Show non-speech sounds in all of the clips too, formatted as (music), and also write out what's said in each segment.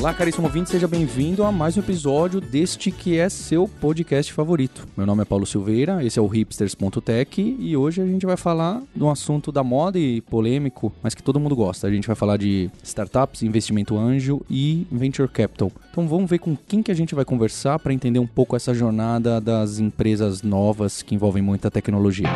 Olá, caríssimo ouvinte, seja bem-vindo a mais um episódio deste que é seu podcast favorito. Meu nome é Paulo Silveira, esse é o hipsters.tech e hoje a gente vai falar de um assunto da moda e polêmico, mas que todo mundo gosta. A gente vai falar de startups, investimento anjo e venture capital. Então vamos ver com quem que a gente vai conversar para entender um pouco essa jornada das empresas novas que envolvem muita tecnologia.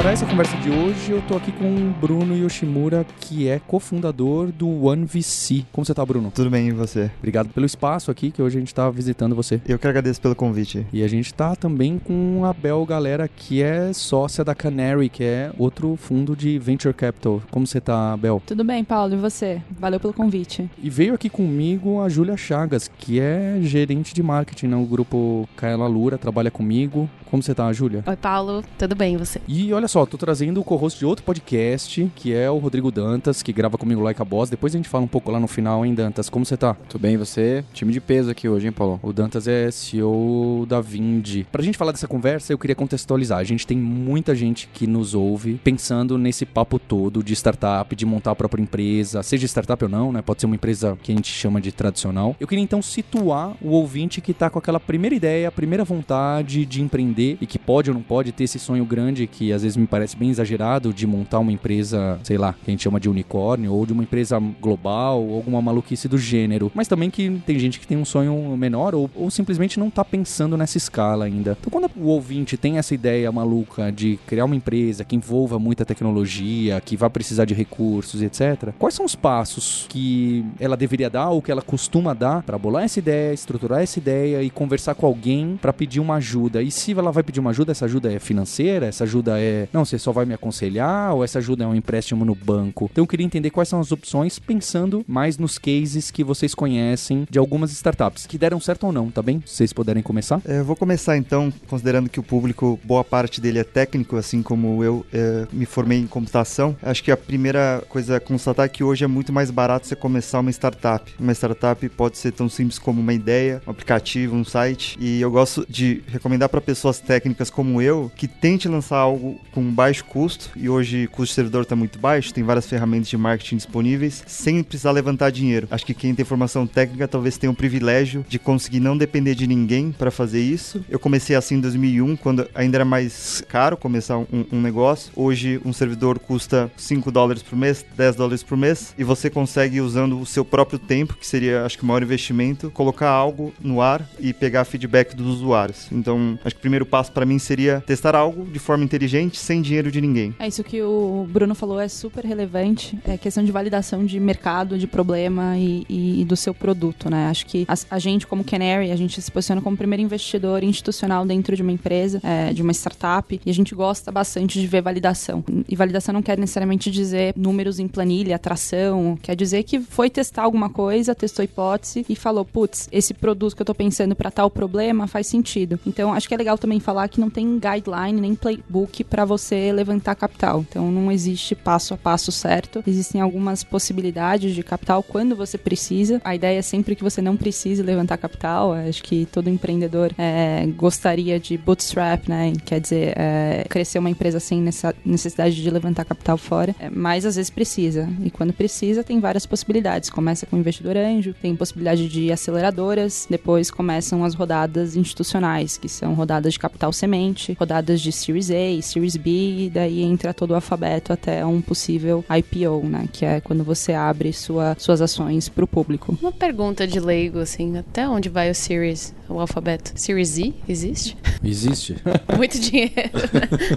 Para essa conversa de hoje, eu tô aqui com o Bruno Yoshimura, que é cofundador do OneVC. Como você tá, Bruno? Tudo bem, e você? Obrigado pelo espaço aqui, que hoje a gente tá visitando você. Eu que agradeço pelo convite. E a gente tá também com a Bel Galera, que é sócia da Canary, que é outro fundo de Venture Capital. Como você tá, Bel? Tudo bem, Paulo, e você? Valeu pelo convite. E veio aqui comigo a Júlia Chagas, que é gerente de marketing no grupo Kaela Lura, trabalha comigo. Como você tá, Júlia? Oi, Paulo, tudo bem e você? E olha só, tô trazendo o co-host de outro podcast, que é o Rodrigo Dantas, que grava comigo Like a Boss. Depois a gente fala um pouco lá no final, hein, Dantas? Como você tá? Tudo bem, você? Time de peso aqui hoje, hein, Paulo? O Dantas é CEO da Vindi. Pra gente falar dessa conversa, eu queria contextualizar. A gente tem muita gente que nos ouve pensando nesse papo todo de startup, de montar a própria empresa, seja startup ou não, né? Pode ser uma empresa que a gente chama de tradicional. Eu queria então situar o ouvinte que tá com aquela primeira ideia, a primeira vontade de empreender e que pode ou não pode ter esse sonho grande que às vezes me parece bem exagerado de montar uma empresa, sei lá, que a gente chama de unicórnio ou de uma empresa global ou alguma maluquice do gênero. Mas também que tem gente que tem um sonho menor ou, ou simplesmente não tá pensando nessa escala ainda. Então quando o ouvinte tem essa ideia maluca de criar uma empresa que envolva muita tecnologia, que vai precisar de recursos, etc. Quais são os passos que ela deveria dar ou que ela costuma dar para bolar essa ideia, estruturar essa ideia e conversar com alguém para pedir uma ajuda? E se ela vai pedir uma ajuda, essa ajuda é financeira, essa ajuda é, não, você só vai me aconselhar ou essa ajuda é um empréstimo no banco? Então eu queria entender quais são as opções pensando mais nos cases que vocês conhecem de algumas startups que deram certo ou não, tá bem? Se vocês puderem começar. É, eu vou começar então, considerando que o público, boa parte dele é técnico, assim como eu é, me formei em computação. Acho que a primeira coisa a constatar é que hoje é muito mais barato você começar uma startup. Uma startup pode ser tão simples como uma ideia, um aplicativo, um site. E eu gosto de recomendar para pessoas técnicas como eu que tente lançar algo com baixo custo. E hoje o custo de servidor está muito baixo, tem várias ferramentas de marketing disponíveis, sem precisar levantar dinheiro. Acho que quem tem formação técnica talvez tenha o privilégio de conseguir não depender de ninguém para fazer isso. Eu comecei assim em 2001, quando ainda era mais caro começar um, um negócio. Hoje um servidor custa 5 dólares por mês, 10 dólares por mês, e você consegue, usando o seu próprio tempo, que seria acho que o maior investimento, colocar algo no ar e pegar feedback dos usuários. Então, acho que o primeiro passo para mim seria testar algo de forma inteligente, sem dinheiro de ninguém. É isso que o Bruno falou, é super relevante. É questão de validação de mercado, de problema e, e, e do seu produto, né? Acho que a, a, gente, como Canary, a gente se posiciona como primeiro investidor institucional dentro de uma empresa, é, de uma startup, e a gente gosta bastante de ver validação. E validação não quer necessariamente dizer números em planilha, atração, quer dizer que foi testar alguma coisa, testou hipótese e falou, putz, esse produto que eu tô pensando para tal problema faz sentido. Então, acho que é legal também falar que não tem guideline nem playbook para você levantar capital. Então, não existe passo a passo certo. Existem algumas possibilidades de capital quando você precisa. A ideia é sempre que você não precise levantar capital. Acho que todo empreendedor é, gostaria de bootstrap, né? Quer dizer, é, crescer uma empresa sem necessidade de levantar capital fora. É, mas às vezes precisa. E quando precisa, tem várias possibilidades. Começa com investidor anjo, tem possibilidade de aceleradoras, depois começam as rodadas institucionais, que são rodadas de capital semente, rodadas de Series A, Series B, e daí entra todo o alfabeto até um possível IPO, né? Que é quando você abre sua, suas ações para o público. Uma pergunta de leigo, assim, até onde vai o Series, o alfabeto? Series Z existe? Existe. (laughs) Muito dinheiro.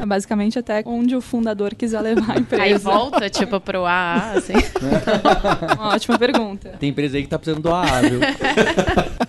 É basicamente até onde o fundador quiser levar a empresa. Aí volta, tipo, pro AA, assim. (laughs) Uma ótima pergunta. Tem empresa aí que tá precisando do AA, viu? (laughs)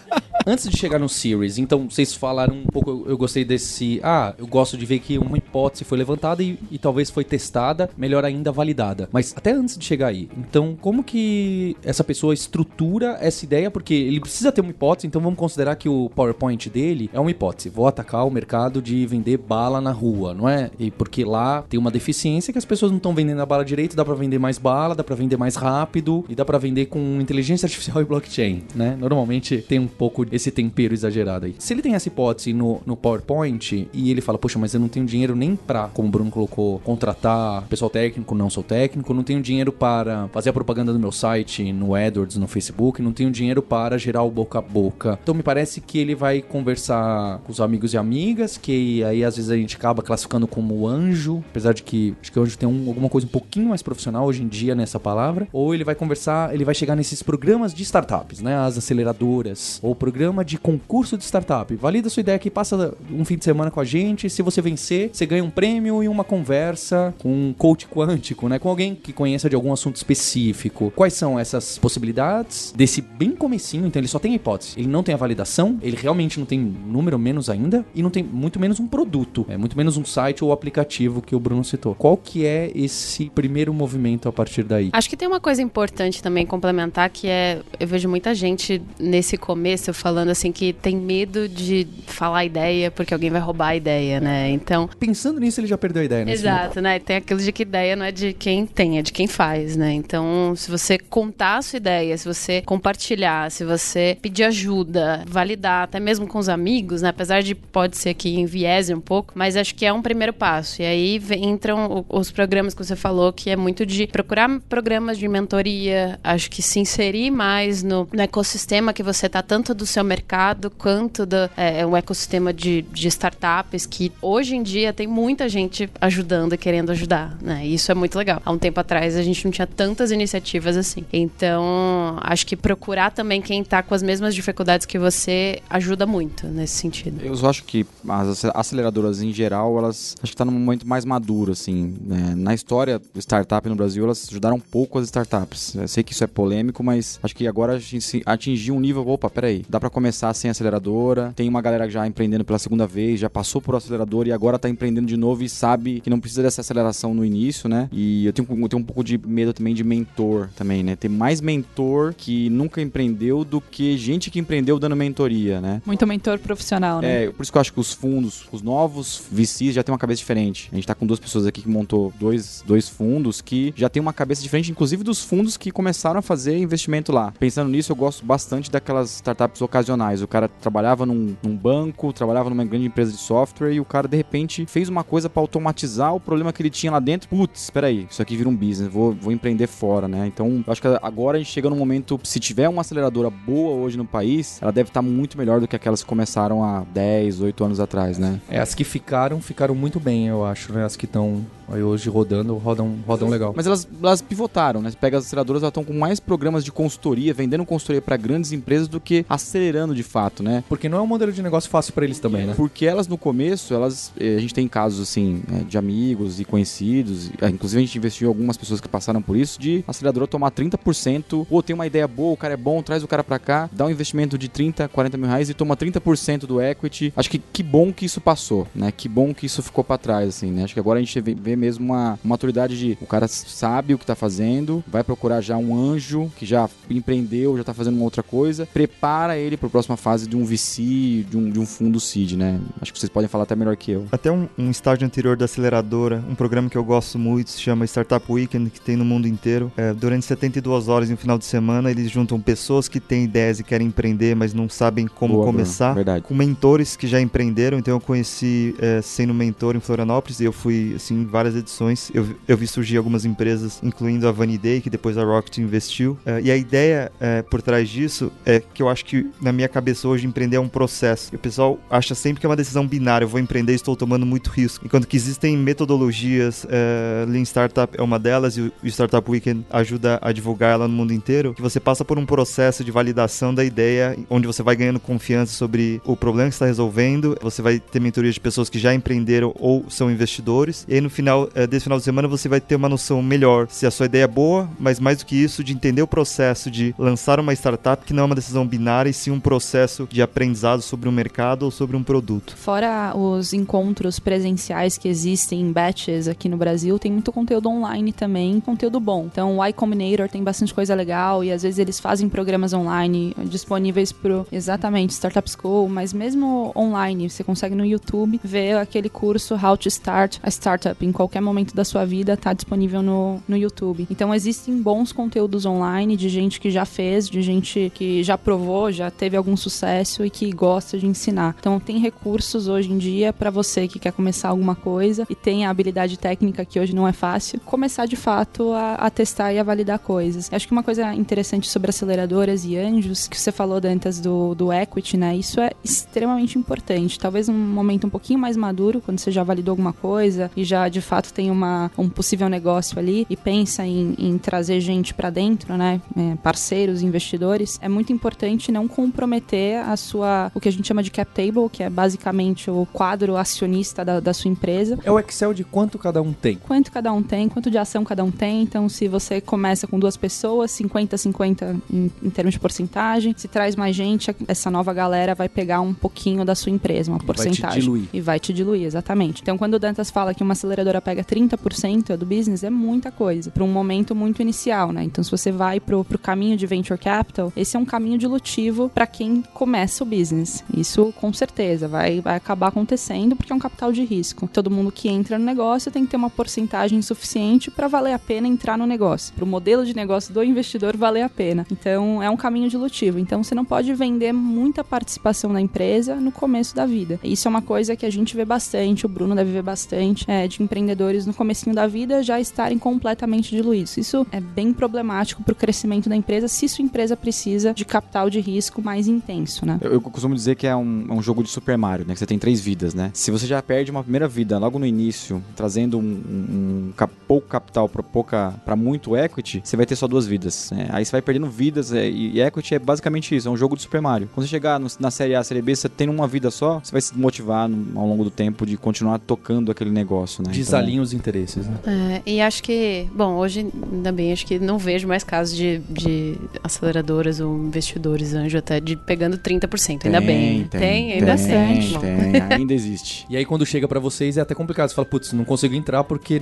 Antes de chegar no Series, então vocês falaram um pouco, eu, eu gostei desse. Ah, eu gosto de ver que uma hipótese foi levantada e, e talvez foi testada, melhor ainda validada. Mas até antes de chegar aí, então como que essa pessoa estrutura essa ideia? Porque ele precisa ter uma hipótese, então vamos considerar que o PowerPoint dele é uma hipótese. Vou atacar o mercado de vender bala na rua, não é? E porque lá tem uma deficiência que as pessoas não estão vendendo a bala direito, dá para vender mais bala, dá para vender mais rápido e dá para vender com inteligência artificial e blockchain, né? Normalmente tem um pouco esse tempero exagerado aí. Se ele tem essa hipótese no, no PowerPoint e ele fala, poxa, mas eu não tenho dinheiro nem pra, como o Bruno colocou, contratar pessoal técnico, não sou técnico, não tenho dinheiro para fazer a propaganda do meu site no AdWords, no Facebook, não tenho dinheiro para gerar o boca a boca. Então me parece que ele vai conversar com os amigos e amigas, que aí às vezes a gente acaba classificando como anjo, apesar de que acho que anjo tem um, alguma coisa um pouquinho mais profissional hoje em dia nessa palavra, ou ele vai conversar, ele vai chegar nesses programas de startups, né, as aceleradoras, ou de concurso de startup. Valida sua ideia aqui, passa um fim de semana com a gente, se você vencer, você ganha um prêmio e uma conversa com um coach quântico, né, com alguém que conheça de algum assunto específico. Quais são essas possibilidades desse bem comecinho, então ele só tem a hipótese, ele não tem a validação, ele realmente não tem número menos ainda e não tem muito menos um produto, é muito menos um site ou aplicativo que o Bruno citou. Qual que é esse primeiro movimento a partir daí? Acho que tem uma coisa importante também complementar que é eu vejo muita gente nesse começo falando assim que tem medo de falar a ideia porque alguém vai roubar a ideia, né? Então, Pensando nisso, ele já perdeu a ideia, né? Exato, né? Tem aquilo de que ideia não é de quem tem, é de quem faz, né? Então, se você contar a sua ideia, se você compartilhar, se você pedir ajuda, validar, até mesmo com os amigos, né? Apesar de pode ser que enviese um pouco, mas acho que é um primeiro passo. E aí entram os programas que você falou, que é muito de procurar programas de mentoria, acho que se inserir mais no, no ecossistema que você tá, tanto do seu mercado quanto do é, o ecossistema de, de startups, que hoje em dia tem muita gente ajudando e querendo ajudar, né? E isso é muito legal. Há um tempo atrás a gente não tinha tantas iniciativas assim. Então, acho que procurar também quem tá com as mesmas dificuldades que você ajuda muito nesse sentido. Eu acho que as ace- aceleradoras em geral, elas acho que tá num momento mais maduro, assim. né? Na história startup no Brasil, elas ajudaram um pouco as startups. Eu sei que isso é polêmico, mas acho que agora a gente atingiu um nível, opa, peraí, dá pra começar sem aceleradora. Tem uma galera já empreendendo pela segunda vez, já passou por acelerador e agora tá empreendendo de novo e sabe que não precisa dessa aceleração no início, né? E eu tenho, eu tenho um pouco de medo também de mentor também, né? Ter mais mentor que nunca empreendeu do que gente que empreendeu dando mentoria, né? Muito mentor profissional, né? É, por isso que eu acho que os fundos, os novos VCs já tem uma cabeça diferente. A gente tá com duas pessoas aqui que montou dois, dois fundos que já tem uma cabeça diferente, inclusive dos fundos que começaram a fazer investimento lá. Pensando nisso, eu gosto bastante daquelas startups ocasionais. O cara trabalhava num, num banco, trabalhava numa grande empresa de software e o cara de repente fez uma coisa pra automatizar o problema que ele tinha lá dentro. Putz, espera aí, isso aqui vira um business, vou, vou empreender fora, né? Então, eu acho que agora a gente chega num momento, se tiver uma aceleradora boa hoje no país, ela deve estar muito melhor do que aquelas que começaram há 10, 8 anos atrás, né? É, as que ficaram, ficaram muito bem, eu acho, né? As que estão aí hoje rodando, rodam, rodam legal. Mas elas, elas pivotaram, né? Você pega as aceleradoras, elas estão com mais programas de consultoria, vendendo consultoria para grandes empresas do que acelerando de fato, né? Porque não é um modelo de negócio fácil pra eles também, né? Porque elas no começo, elas eh, a gente tem casos assim eh, de amigos e conhecidos, eh, inclusive a gente investiu em algumas pessoas que passaram por isso, de aceleradora tomar 30%, ou tem uma ideia boa, o cara é bom, traz o cara pra cá, dá um investimento de 30, 40 mil reais e toma 30% do equity. Acho que que bom que isso passou, né? Que bom que isso ficou pra trás, assim, né? Acho que agora a gente vê, vê mesmo uma, uma maturidade de o cara sabe o que tá fazendo, vai procurar já um anjo que já empreendeu, já tá fazendo uma outra coisa, prepara ele pra próxima fase de um VC, de um, de um fundo seed, né? Acho que vocês podem falar até melhor que eu. Até um, um estágio anterior da aceleradora, um programa que eu gosto muito, se chama Startup Weekend, que tem no mundo inteiro. É, durante 72 horas um final de semana, eles juntam pessoas que têm ideias e querem empreender, mas não sabem como Boa, começar. Bruno. Com mentores que já empreenderam, então eu conheci é, sendo mentor em Florianópolis e eu fui assim em várias edições. Eu, vi- eu vi surgir algumas empresas, incluindo a Vaniday, que depois a Rocket investiu. É, e a ideia é, por trás disso é que eu acho que na minha cabeça hoje empreender é um processo. E o pessoal acha sempre que é uma decisão binária, eu vou empreender e estou tomando muito risco. Enquanto que existem metodologias, é, Lean Startup é uma delas e o Startup Weekend ajuda a divulgar ela no mundo inteiro, que você passa por um processo de validação da ideia, onde você vai ganhando confiança sobre o problema que está resolvendo, você vai ter mentoria de pessoas que já empreenderam ou são investidores, e aí no final eh, desse final de semana você vai ter uma noção melhor se a sua ideia é boa, mas mais do que isso, de entender o processo de lançar uma startup que não é uma decisão binária e sim um processo de aprendizado sobre um mercado ou sobre um produto. Fora os encontros presenciais que existem em batches aqui no Brasil, tem muito conteúdo online também, conteúdo bom. Então, o Y Combinator tem bastante coisa legal e às vezes eles fazem programas online disponíveis pro exatamente Startup School, mas mesmo online, você consegue no YouTube ver aquele curso How to Start a Startup em qualquer momento da sua vida, tá disponível no, no YouTube. Então, existem bons conteúdos online de gente que já fez, de gente que já provou, já teve algum sucesso e que gosta de ensinar. Então, tem recursos hoje em dia para você que quer começar alguma coisa e tem a habilidade técnica que hoje não é fácil, começar de fato a, a testar e a validar coisas. Acho que uma coisa interessante sobre aceleradoras e anjos, que você falou antes do, do equity, né? Isso é extremamente importante. Talvez um momento um pouquinho mais maduro, quando você já validou alguma coisa e já de fato tem uma, um possível negócio ali e pensa em, em trazer gente para dentro, né? É, parceiros, investidores, é muito importante não comprometer a sua, o que a gente chama de cap table, que é basicamente o quadro acionista da, da sua empresa. É o Excel de quanto cada um tem. Quanto cada um tem, quanto de ação cada um tem. Então, se você começa com duas pessoas, 50-50 em, em termos de porcentagem. Se traz mais gente, essa nova galera vai pegar um pouquinho da sua empresa, uma E vai te porcentagem. diluir. E vai te diluir, exatamente. Então, quando o Dantas fala que uma aceleradora pega 30% do business, é muita coisa. Para um momento muito inicial, né? Então, se você vai pro, pro caminho de venture capital, esse é um caminho dilutivo para quem começa o business. Isso, com certeza, vai, vai acabar acontecendo porque é um capital de risco. Todo mundo que entra no negócio tem que ter uma porcentagem suficiente para valer a pena entrar no negócio. Para o modelo de negócio do investidor valer a pena. Então, é um caminho dilutivo. Então, você não pode vender muita participação na empresa no começo da vida. Isso é uma coisa que a gente vê bastante, o Bruno deve ver bastante, é, de empreendedores no comecinho da vida já estarem completamente diluídos. Isso é bem problemático para o crescimento da empresa se sua empresa precisa de capital de risco mais intenso, né? Eu, eu costumo dizer que é um, é um jogo de Super Mario, né? Que você tem três vidas, né? Se você já perde uma primeira vida logo no início, trazendo um, um, um pouco capital para pouca para muito equity, você vai ter só duas vidas. né? Aí você vai perdendo vidas é, e, e equity é basicamente isso, é um jogo de Super Mario. Quando você chegar no- na série A, série B, você tem uma vida só, você vai se motivar no- ao longo do tempo de continuar tocando aquele negócio, né? Desalinha os interesses, né? É, e acho que, bom, hoje ainda bem, acho que não vejo mais casos de, de aceleradoras ou investidores anjo até de pegando 30%. Ainda bem. Tem, ainda tem, tem. (laughs) tem, ainda existe. E aí quando chega pra vocês é até complicado. Você fala, putz, não consigo entrar porque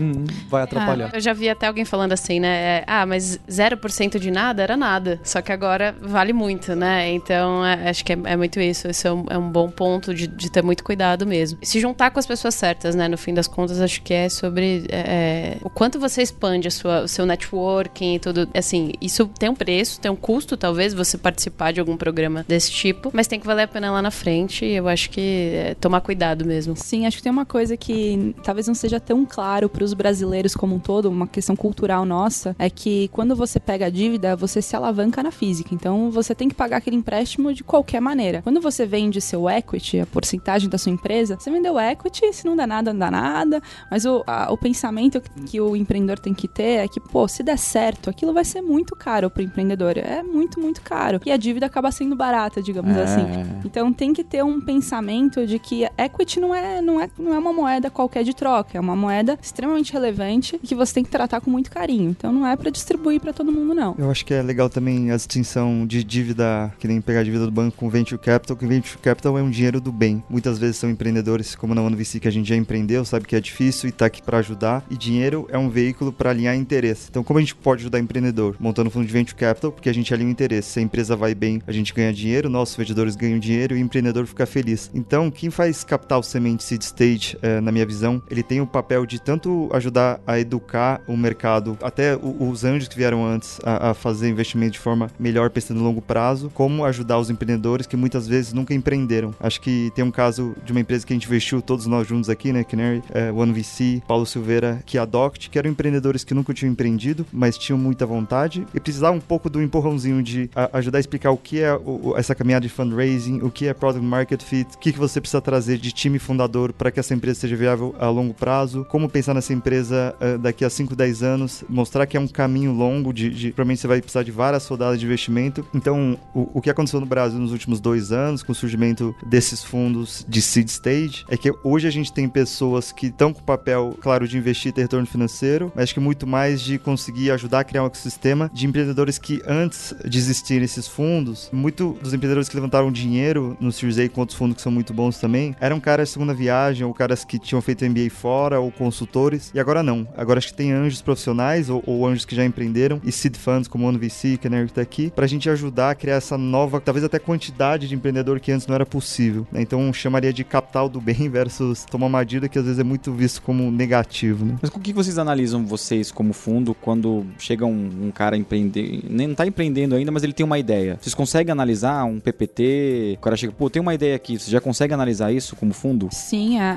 vai atrapalhar. Ah, eu já vi até alguém falando assim, né? é, Ah, mas 0% de nada era nada. Só que agora vale muito, né? Então, é, acho que é, é muito isso. Esse é um, é um bom ponto de, de ter muito cuidado mesmo. Se juntar com as pessoas certas, né? No fim das contas, acho que é sobre é, o quanto você expande a sua, o seu networking e tudo. Assim, isso tem um preço, tem um custo, talvez, você participar de algum programa desse tipo. Mas tem que valer a pena lá na frente. Eu acho que é tomar cuidado mesmo. Sim, acho que tem uma coisa que talvez não seja tão claro para os brasileiros como um todo, uma questão cultural nossa, é que quando você pega a dívida, você se alavanca na física. Então você tem que pagar aquele empréstimo de qualquer maneira. Quando você vende seu equity, a porcentagem da sua empresa, você vendeu equity, se não dá nada, não dá nada. Mas o, a- o pensamento que o empreendedor tem que ter é que, pô, se der certo, aquilo vai ser muito caro para o empreendedor. É muito, muito caro. E a dívida acaba sendo barata, digamos É. assim. Então tem que ter um pensamento de que equity não é, não, é, não é uma moeda qualquer de troca, é uma moeda extremamente relevante e que você tem que tratar com muito carinho. Então não é para distribuir para todo mundo, não. Eu acho que é legal também a distinção de dívida, que nem pegar a dívida do banco com venture capital, que venture capital é um dinheiro do bem. Muitas vezes são empreendedores, como na OneVC, que a gente já empreendeu, sabe que é difícil e tá aqui para ajudar. E dinheiro é um veículo para alinhar interesse. Então, como a gente pode ajudar empreendedor? Montando um fundo de venture capital, porque a gente alinha o interesse. Se a empresa vai bem, a gente ganha dinheiro, nossos vendedores ganham dinheiro e o empreendedor fica feliz. Então, quem faz capital semente seed stage, eh, na minha visão, ele tem o papel de tanto ajudar a educar o mercado, até os anjos que vieram antes a, a fazer investimento de forma melhor, pensando no longo prazo, como ajudar os empreendedores que muitas vezes nunca empreenderam. Acho que tem um caso de uma empresa que a gente investiu todos nós juntos aqui, né? Canary, eh, OneVC, Paulo Silveira, que a Doct, que eram empreendedores que nunca tinham empreendido, mas tinham muita vontade e precisavam um pouco do empurrãozinho de a- ajudar a explicar o que é o- essa caminhada de fundraising, o que é product market fit, o que, que você precisa trazer de time fundador para que essa empresa seja viável a longo prazo, como pensar nessa empresa eh, daqui a 5, 10 anos, mostrar que é um caminho longo de, de provavelmente você vai precisar de várias rodadas de investimento. Então, o, o que aconteceu no Brasil nos últimos dois anos, com o surgimento desses fundos de seed stage, é que hoje a gente tem pessoas que estão com o papel, claro, de investir e ter retorno financeiro, mas que muito mais de conseguir ajudar a criar um ecossistema de empreendedores que antes de existirem esses fundos, muito muito dos empreendedores que levantaram dinheiro no Series A com outros fundos que são muito bons também, eram caras de segunda viagem, ou caras que tinham feito MBA fora, ou consultores, e agora não. Agora acho que tem anjos profissionais, ou, ou anjos que já empreenderam, e seed funds como o Ono VC, que a Nerd tá aqui, pra gente ajudar a criar essa nova, talvez até quantidade de empreendedor que antes não era possível. né? Então chamaria de capital do bem (laughs) versus tomar uma dívida que às vezes é muito visto como negativo, né? Mas com o que vocês analisam vocês como fundo quando chega um, um cara empreender, nem não tá empreendendo ainda, mas ele tem uma ideia? Vocês conseguem analisar um PPT? O cara chega, pô, tem uma ideia aqui. Você já consegue analisar isso como fundo? Sim, é,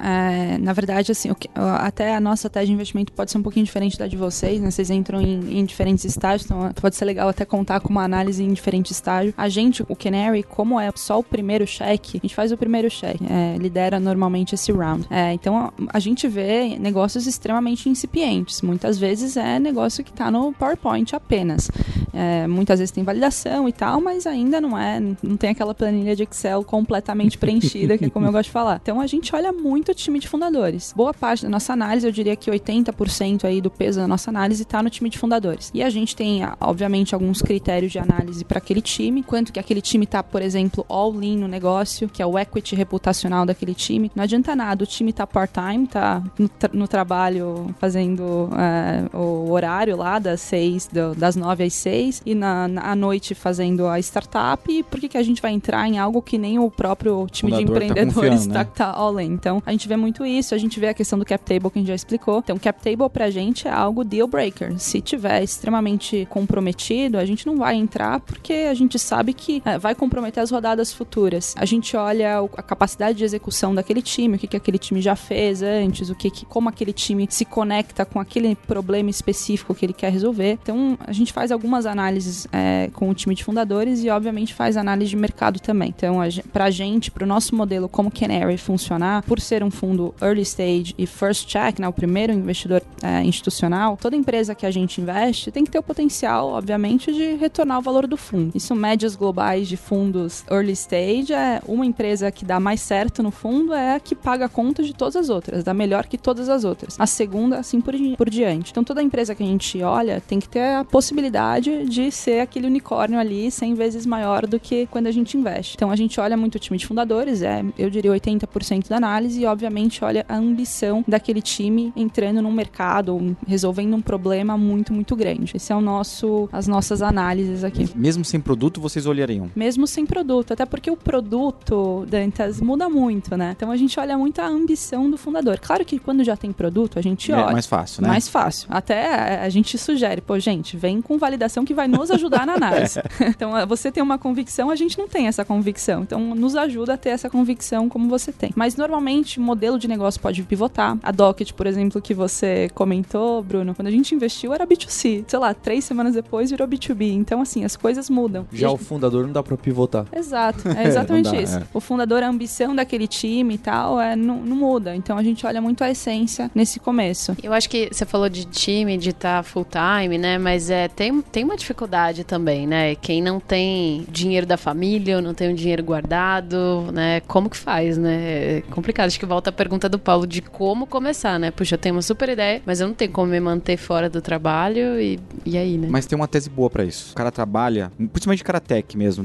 é, na verdade, assim, que- até a nossa tese de investimento pode ser um pouquinho diferente da de vocês, né? Vocês entram em, em diferentes estágios, então pode ser legal até contar com uma análise em diferentes estágios. A gente, o Canary, como é só o primeiro cheque, a gente faz o primeiro cheque, é, lidera normalmente esse round. É, então a, a gente vê negócios extremamente incipientes. Muitas vezes é negócio que está no PowerPoint apenas. É, muitas vezes tem validação e tal, mas ainda não é, não tem aquela planilha de Excel completamente preenchida, que é como eu gosto de falar. Então a gente olha muito o time de fundadores. Boa parte da nossa análise, eu diria que 80% aí do peso da nossa análise está no time de fundadores. E a gente tem, obviamente, alguns critérios de análise para aquele time, quanto que aquele time tá, por exemplo, all-in no negócio, que é o equity reputacional daquele time. Não adianta nada, o time tá part-time, tá no, tra- no trabalho fazendo é, o horário lá das seis, das nove às seis, e na, na à noite fazendo a startup. E por que, que a gente vai entrar em algo que nem o próprio time de tá empreendedores confiando, (laughs) tá, né? tá all-in? Então, a gente vê muito isso, a gente vê a questão do cap table que a gente já explicou. Então, cap table pra gente é algo deal breaker. Se tiver extremamente comprometido, a gente não vai entrar porque a gente sabe que é, vai comprometer as rodadas futuras. A gente olha a capacidade de execução daquele time, o que, que aquele time já fez antes, o que, que como aquele time se conecta com aquele problema específico que ele quer resolver. Então, a gente faz algumas análises é, com o time de fundadores e, obviamente, faz análise de mercado também. Então, a, gen- pra gente, pro nosso modelo como Canary funcionar, por ser um fundo early stage e first check, né, o primeiro investidor é, institucional, toda empresa que a gente investe tem que ter o potencial, obviamente, de retornar o valor do fundo. Isso, médias globais de fundos early stage, é uma empresa que dá mais certo no fundo é a que paga a conta de todas as outras, dá melhor que todas as outras. A segunda, assim por, di- por diante. Então, toda empresa que a gente olha tem que ter a possibilidade de ser aquele unicórnio ali 100 vezes maior do que quando a gente investe. Então, a gente olha muito o time de fundadores, é, eu diria 80% da análise e, obviamente, olha a ambição daquele time entrando num mercado, ou resolvendo um problema muito, muito grande. Esse é o nosso, as nossas análises aqui. Mesmo sem produto, vocês olhariam. Mesmo sem produto, até porque o produto, Dantas, muda muito, né? Então a gente olha muito a ambição do fundador. Claro que quando já tem produto, a gente É olha. mais fácil, né? Mais fácil. Até a- gente sugere, pô, gente, vem com validação que vai nos ajudar na análise. (laughs) então, você tem uma convicção, a gente não tem essa convicção. Então, nos ajuda a ter essa convicção como você tem. Mas, normalmente, modelo de negócio pode pivotar. A Docket, por exemplo, que você comentou, Bruno, quando a gente investiu era B2C. Sei lá, três semanas depois virou B2B. Então, assim, as coisas mudam. Já E a o fundador não dá pra pivotar. Exato, (laughs) é exatamente dá, isso. é. O fundador, a ambição daquele time e tal, é, não, não muda. Então a gente olha muito a essência nesse começo. Eu acho que você falou de time, de estar full time, né? Mas é, tem, tem uma dificuldade também, né? Quem não tem dinheiro da família ou não tem o dinheiro guardado, né? Como que faz, né? É complicado. Acho que volta a pergunta do Paulo de como começar, né? Puxa, eu tenho uma super ideia, mas eu não tenho como me manter fora do trabalho e, e aí, né? Mas tem uma tese boa pra isso. O cara trabalha, principalmente o cara tech mesmo,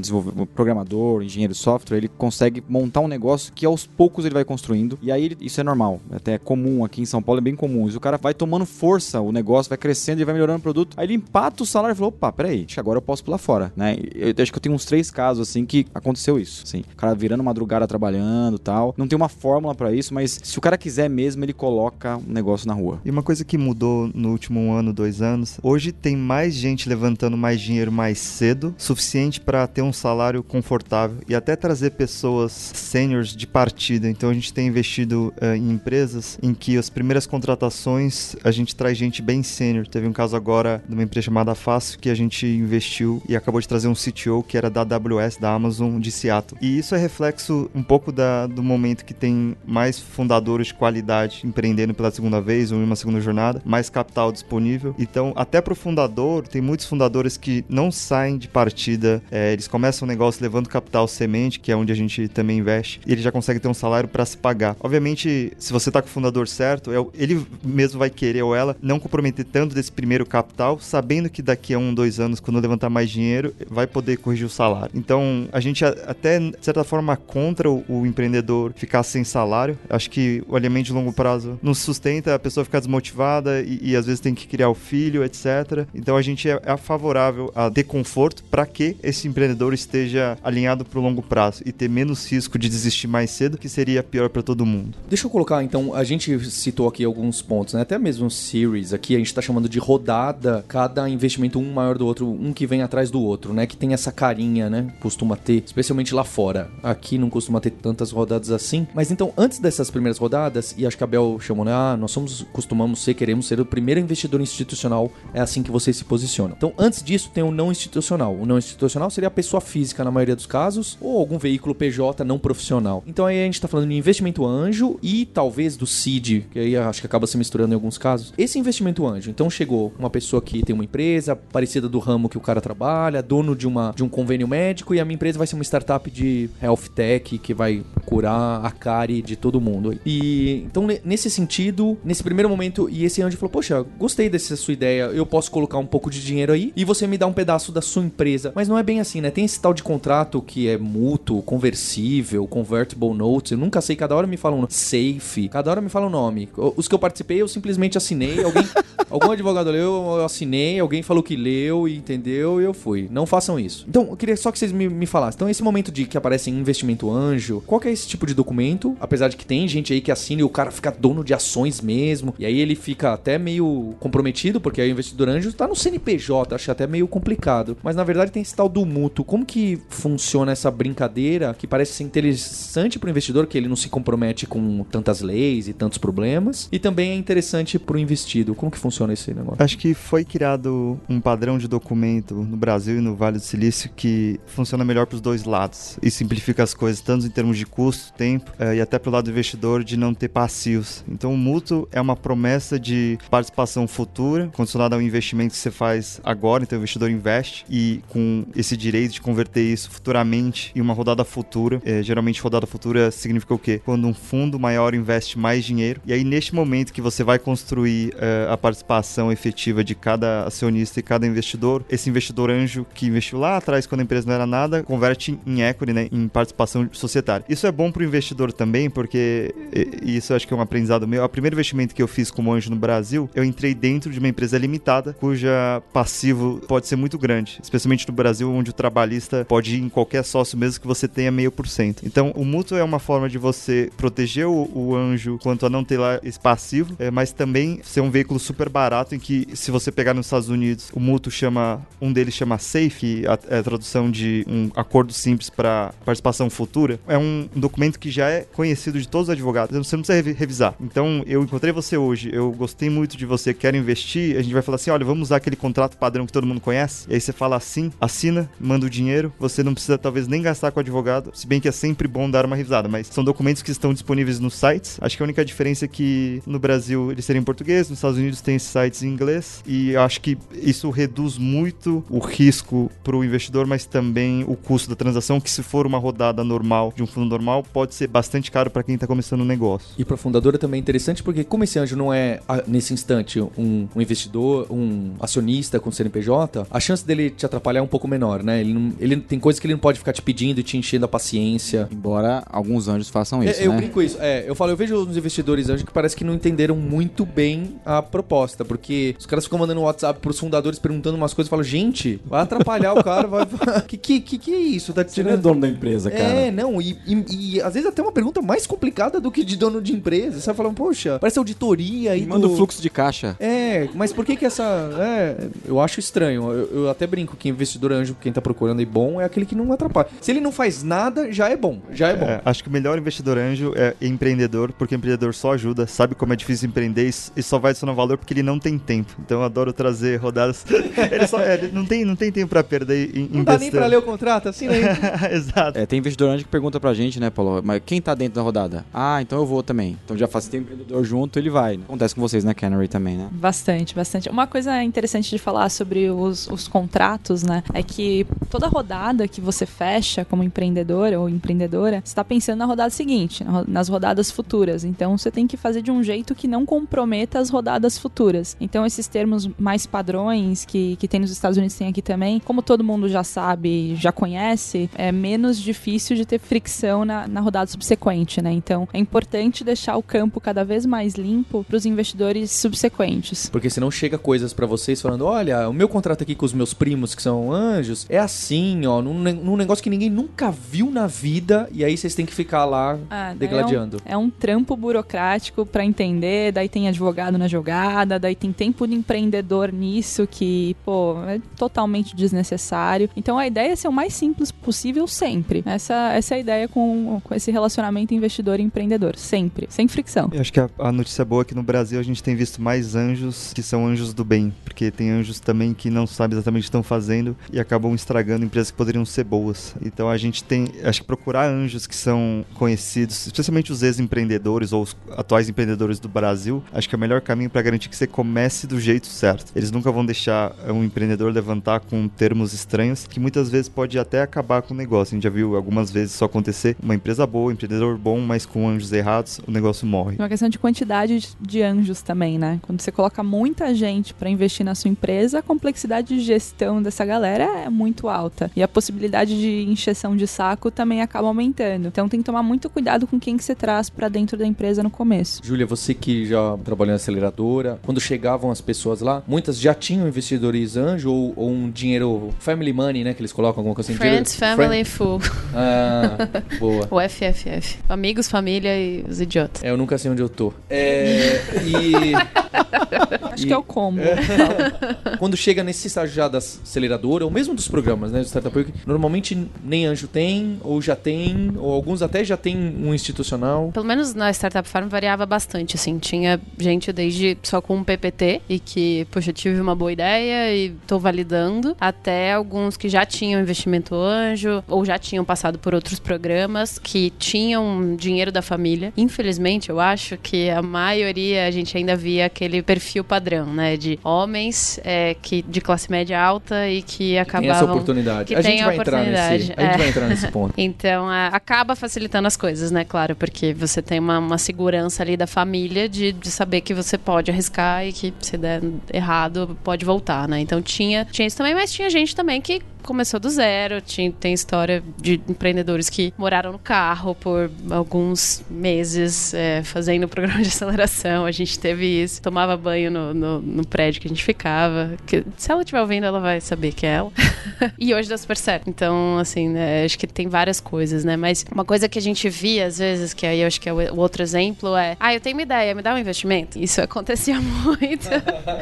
programador, engenheiro de software, ele consegue montar um negócio que aos poucos ele vai construindo. E aí isso é normal, até é comum aqui em São Paulo, é bem comum. Isso o cara vai tomando força, o negócio vai crescendo e vai melhorando o produto. Aí ele empata o salário e fala: opa, peraí, acho que agora eu posso pular fora, né? Eu, eu acho que eu tenho uns três casos assim que aconteceu isso. Assim, o cara virando madrugada trabalhando tal. Não tem uma fórmula pra isso, mas se o cara quiser mesmo, ele coloca um negócio na rua. E uma coisa que mudou no último ano, dois anos, hoje tem mais gente levantando mais dinheiro mais cedo, suficiente para ter um salário confortável e até trazer pessoas seniors de partida. Então a gente tem investido eh, em empresas em que as primeiras contratações a gente traz gente bem sênior. Teve um caso agora de uma empresa chamada Fácil que a gente investiu e acabou de trazer um CTO que era da AWS, da Amazon de Seattle. E isso é reflexo um pouco da, do momento que tem mais fundadores de qualidade empreendendo pela segunda vez ou em uma segunda jornada, mais capital disponível. Então, até para o fundador, tem muitos fundadores que não saem de partida, é, eles começam o negócio levando capital semente, que é onde a gente também investe, e ele já consegue ter um salário para se pagar. Obviamente, se você tá com o fundador certo, é ele mesmo vai querer ou ela não comprometer tanto desse primeiro capital, sabendo que daqui a um, dois anos, quando levantar mais dinheiro, vai poder corrigir o salário. Então, a gente até, de certa forma, contra o, o empreendedor ficar sem salário. Acho que o alimento de longo prazo não sustenta, a pessoa fica desmotivada e, e às vezes tem que criar o filho, etc. Então, a gente é, é favorável a ter conforto para que esse empreendedor esteja alinhado para o longo prazo e ter menos risco de desistir mais cedo, que seria pior para todo mundo. Deixa eu colocar, então, a gente citou aqui alguns pontos, né? Até mesmo series aqui, a gente está chamando de rodada, cada investimento um maior do outro, um que vem atrás do outro, né? Que tem essa carinha, né? Costuma ter, especialmente lá fora. Aqui não costuma ter tantas rodadas assim. Mas então, antes dessas primeiras rodadas, e acho que a Bel chamou, né? Ah, nós somos, costumamos ser, queremos ser o primeiro investidor institucional, é assim que vocês se posicionam. Então, antes disso, tem o não institucional. O não institucional seria a pessoa física, na maioria dos casos, ou algum veículo PJ não profissional. Então, aí a gente está falando de investimento anjo e talvez do seed, que aí acho que acaba se misturando em alguns casos. Esse investimento anjo, então chegou uma pessoa que tem uma empresa parecida do ramo que o cara trabalha, dono de, uma, de um convênio médico, e a minha empresa vai ser uma startup de health tech que vai curar a cárie de todo mundo. E então, nesse sentido, nesse primeiro momento, e esse anjo falou: Poxa, gostei dessa sua ideia, eu posso colocar um pouco de dinheiro aí e você me dá um pedaço da sua empresa. Mas não é bem assim, né? Tem esse tal de contrato que é mútuo, conversível, convertible notes. Eu nunca sei, cada hora me falam safe, cada hora me fala um nome. Os que eu participei, eu simplesmente assinei. Alguém, (laughs) algum advogado leu, eu assinei, alguém falou que leu e entendeu e eu fui. Não façam isso. Então, eu queria só que vocês me, me falassem. Então, esse momento de que aparece investimento anjo, qual que é esse tipo de documento? Apesar de que tem gente aí que assina e o cara fica dono de ações mesmo, e aí ele fica até meio comprometido, porque aí o investidor anjo tá no CNPJ, acho até meio complicado. Mas na verdade tem esse tal do mútuo. Como que funciona essa brincadeira que parece ser interessante pro investidor, que ele não se compromete com tantas leis e tantos problemas, e também é interessante pro investido. Como que funciona esse negócio? Acho que foi criado um padrão de documento no Brasil e no Vale do Silício que funciona melhor para os dois lados e simplifica as coisas, tanto em termos de custo, tempo eh, e até pro lado do investidor de não ter passivos. Então o mútuo é uma promessa de participação futura, condicionada ao investimento que você faz agora, então o investidor investe e com esse direito de converter isso futuramente em uma rodada futura. É, geralmente rodada futura significa o quê? Quando um fundo maior investe mais dinheiro e aí neste momento que você vai construir é, a participação efetiva de cada acionista e cada investidor, esse investidor anjo que investiu lá atrás quando a empresa não era nada, converte em equity, né, em participação societária. Isso é bom para o investidor também, porque e isso acho que é um aprendizado meu. O primeiro investimento que eu fiz como anjo no Brasil, eu entrei dentro de uma empresa limitada, cuja passivo pode ser muito grande, especialmente no Brasil, onde o trabalhista pode ir em qualquer sócio, mesmo que você tenha meio por cento. Então, o mútuo é uma forma de você proteger o, o anjo quanto a não ter lá esse passivo, é, mas também ser um veículo super barato em que, se você pegar nos Estados Unidos, o mútuo chama, um deles chama SAFE, a, é a tradução de um acordo simples para participação futura, é um documento que já é conhecido de todos os advogados, você não precisa revisar. Então, eu encontrei você hoje, eu gostei muito de você, quero investir, a gente vai falar assim, olha, vamos usar aquele contrato padrão que todo mundo conhece, e aí você fala assim, assina, manda o dinheiro, você não precisa talvez nem gastar com o advogado, se bem que é sempre bom dar uma revisada, mas são documentos que estão disponíveis nos sites. Acho que a única diferença é que no Brasil eles seriam em português, nos Estados Unidos tem esses sites em inglês, e acho que isso reduz muito o risco para o investidor, mas também o custo da transação, que se for uma rodada normal de um fundo normal, pode ser bastante caro para quem está começando um negócio. E para fundadora também é interessante porque como esse anjo não é nesse instante um, um, investidor, um acionista com CNPJ, a chance dele te atrapalhar é um pouco menor, né? Ele, não, ele tem coisas que ele não pode ficar te pedindo e te enchendo a paciência. Embora alguns anjos façam isso, é, Eu né? brinco isso. É, eu falo, eu vejo uns investidores anjos que parece que não entenderam muito bem a proposta, porque os caras ficam mandando WhatsApp pros fundadores perguntando umas coisas e falam, gente, vai atrapalhar o cara, vai... que, que, que, que é isso? Tá Você não é dono da empresa, cara. É, não, e, e, e, às vezes até uma pergunta mais complicada do que de dono de empresa. Você vai falando, poxa, parece auditoria e. Manda o fluxo de caixa. É, mas por que que essa. É, eu acho estranho. Eu, eu, até brinco que investidor anjo, quem tá procurando aí bom, é aquele que não atrapalha. Se ele não faz nada, já é bom. Já é bom. É, acho que o melhor investidor anjo é empreendedor, porque o empreendedor só ajuda, sabe como é difícil empreender e só vai adicionar valor porque ele não tem tempo. Então eu adoro trazer rodadas. (laughs) ele, só, é, ele não, tem, não tem tempo pra perder em Não dá nem pra ler o contrato, assim, né? (laughs) Exato. É, tem investidor que pergunta pra gente, né? Paulo? Mas quem tá dentro da rodada? Ah, então eu vou também. Então já faz tempo empreendedor junto, ele vai. Né? Acontece com vocês, né, Canary também, né? Bastante, bastante. Uma coisa interessante de falar sobre os, os contratos, né, é que toda rodada que você fecha como empreendedor ou empreendedora, você está pensando na rodada seguinte, nas rodadas futuras. Então você tem que fazer de um jeito que não comprometa as rodadas futuras. Então esses termos mais padrões que, que tem nos Estados Unidos tem aqui também, como todo mundo já sabe, já conhece, é menos difícil de ter fricção na, na rodada subsequente, né? Então é importante deixar o campo cada vez mais limpo para os investidores subsequentes. Porque senão chega coisas para vocês falando: olha, o meu contrato aqui com os meus primos que são anjos é assim, ó, num, num negócio que ninguém nunca viu na vida, e aí vocês têm que ficar lá ah, degladiando. É um, é um trampo burocrático para entender, daí tem advogado na jogada, daí tem tempo de empreendedor nisso que, pô, é totalmente desnecessário. Então a ideia é ser o mais simples possível sempre. Essa, essa é a ideia com, com esse relacionamento investidor e empreendedor, sempre, sem fricção. Eu acho que a, a notícia boa é que no Brasil a gente tem visto mais anjos que são anjos do bem, porque tem anjos também que não sabem exatamente o que estão fazendo e acabam estragando empresas que poderiam ser boas. Então a gente tem, acho que procurar anjos que são conhecidos, especialmente os ex-empreendedores ou os atuais empreendedores do Brasil, acho que é o melhor caminho para garantir que você comece do jeito certo. Eles nunca vão deixar um empreendedor levantar com termos estranhos, que muitas vezes pode até acabar com o negócio. A gente já viu algumas vezes isso acontecer. Uma empresa boa, um empreendedor bom, mas com anjos errados, o negócio morre. É uma questão de quantidade de anjos também, né? Quando você coloca muita gente para investir na sua empresa, a complexidade de gestão dessa galera é muito alta. E a possibilidade de encheção de saco também acaba aumentando. Então tem que tomar muito cuidado com quem que você traz para dentro da empresa no começo. Júlia, você que já trabalhou na aceleradora, quando chegavam as pessoas lá, muitas já tinham investidores anjo ou, ou um dinheiro family money, né? Que eles colocam alguma coisa assim. Friends, dinheiro, family, friend... full. Ah, boa. (laughs) o FFF. Amigos, família e os idiotas. É, eu nunca sei onde eu tô. É, e... (laughs) Acho e... que é o combo. É. Quando chega nesse estágio já da aceleradora, ou mesmo dos programas, né? Do Startup Week, normalmente nem anjo tem, ou já tem, ou alguns até já tem um institucional. Pelo menos na Startup Farm variava bastante, assim. Tinha gente desde só com um PPT e que, poxa, tive uma boa ideia e tô validando, até alguns que já tinham investimento anjo, ou já tinham passado por outros programas, que tinham dinheiro da família. Infelizmente, eu acho que a maioria a gente ainda via aquele perfil padrão, né? De homens é, que de classe média alta e que acabavam... Tem essa oportunidade. Que a, gente vai entrar nesse, a gente vai entrar nesse ponto. (laughs) então, a, acaba facilitando as coisas, né? Claro, porque você tem uma, uma segurança ali da família de, de saber que você pode arriscar e que se der errado, pode voltar, né? Então tinha, tinha isso também, mas tinha gente também que começou do zero. Tinha, tem história de empreendedores que moraram no carro por alguns meses é, fazendo o programa de aceleração. A gente teve isso. Tomava banho no, no, no, prédio que a gente ficava. Que, se ela estiver ouvindo, ela vai saber que é ela. (laughs) e hoje dá super certo. Então, assim, né, acho que tem várias coisas, né? Mas uma coisa que a gente via, às vezes, que aí eu acho que é o, outro exemplo, é: ah, eu tenho uma ideia, me dá um investimento. Isso acontecia (laughs) muito.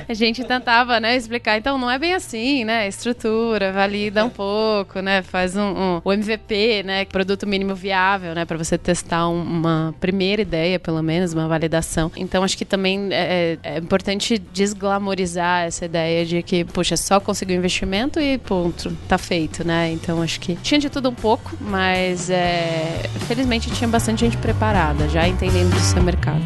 a gente tentava, né, explicar. Então, não é bem assim, né? Estrutura, valida dá um pouco, né? Faz um, um, o MVP, né? Produto mínimo viável, né? Para você testar um, uma primeira ideia, pelo menos, uma validação. Então, acho que também é, é, é importante desglamorizar essa ideia de que, puxa, só conseguir um investimento e ponto, tá feito, né? Então, acho que tinha de tudo um pouco, mas é, felizmente tinha bastante gente preparada, já entendendo do seu mercado.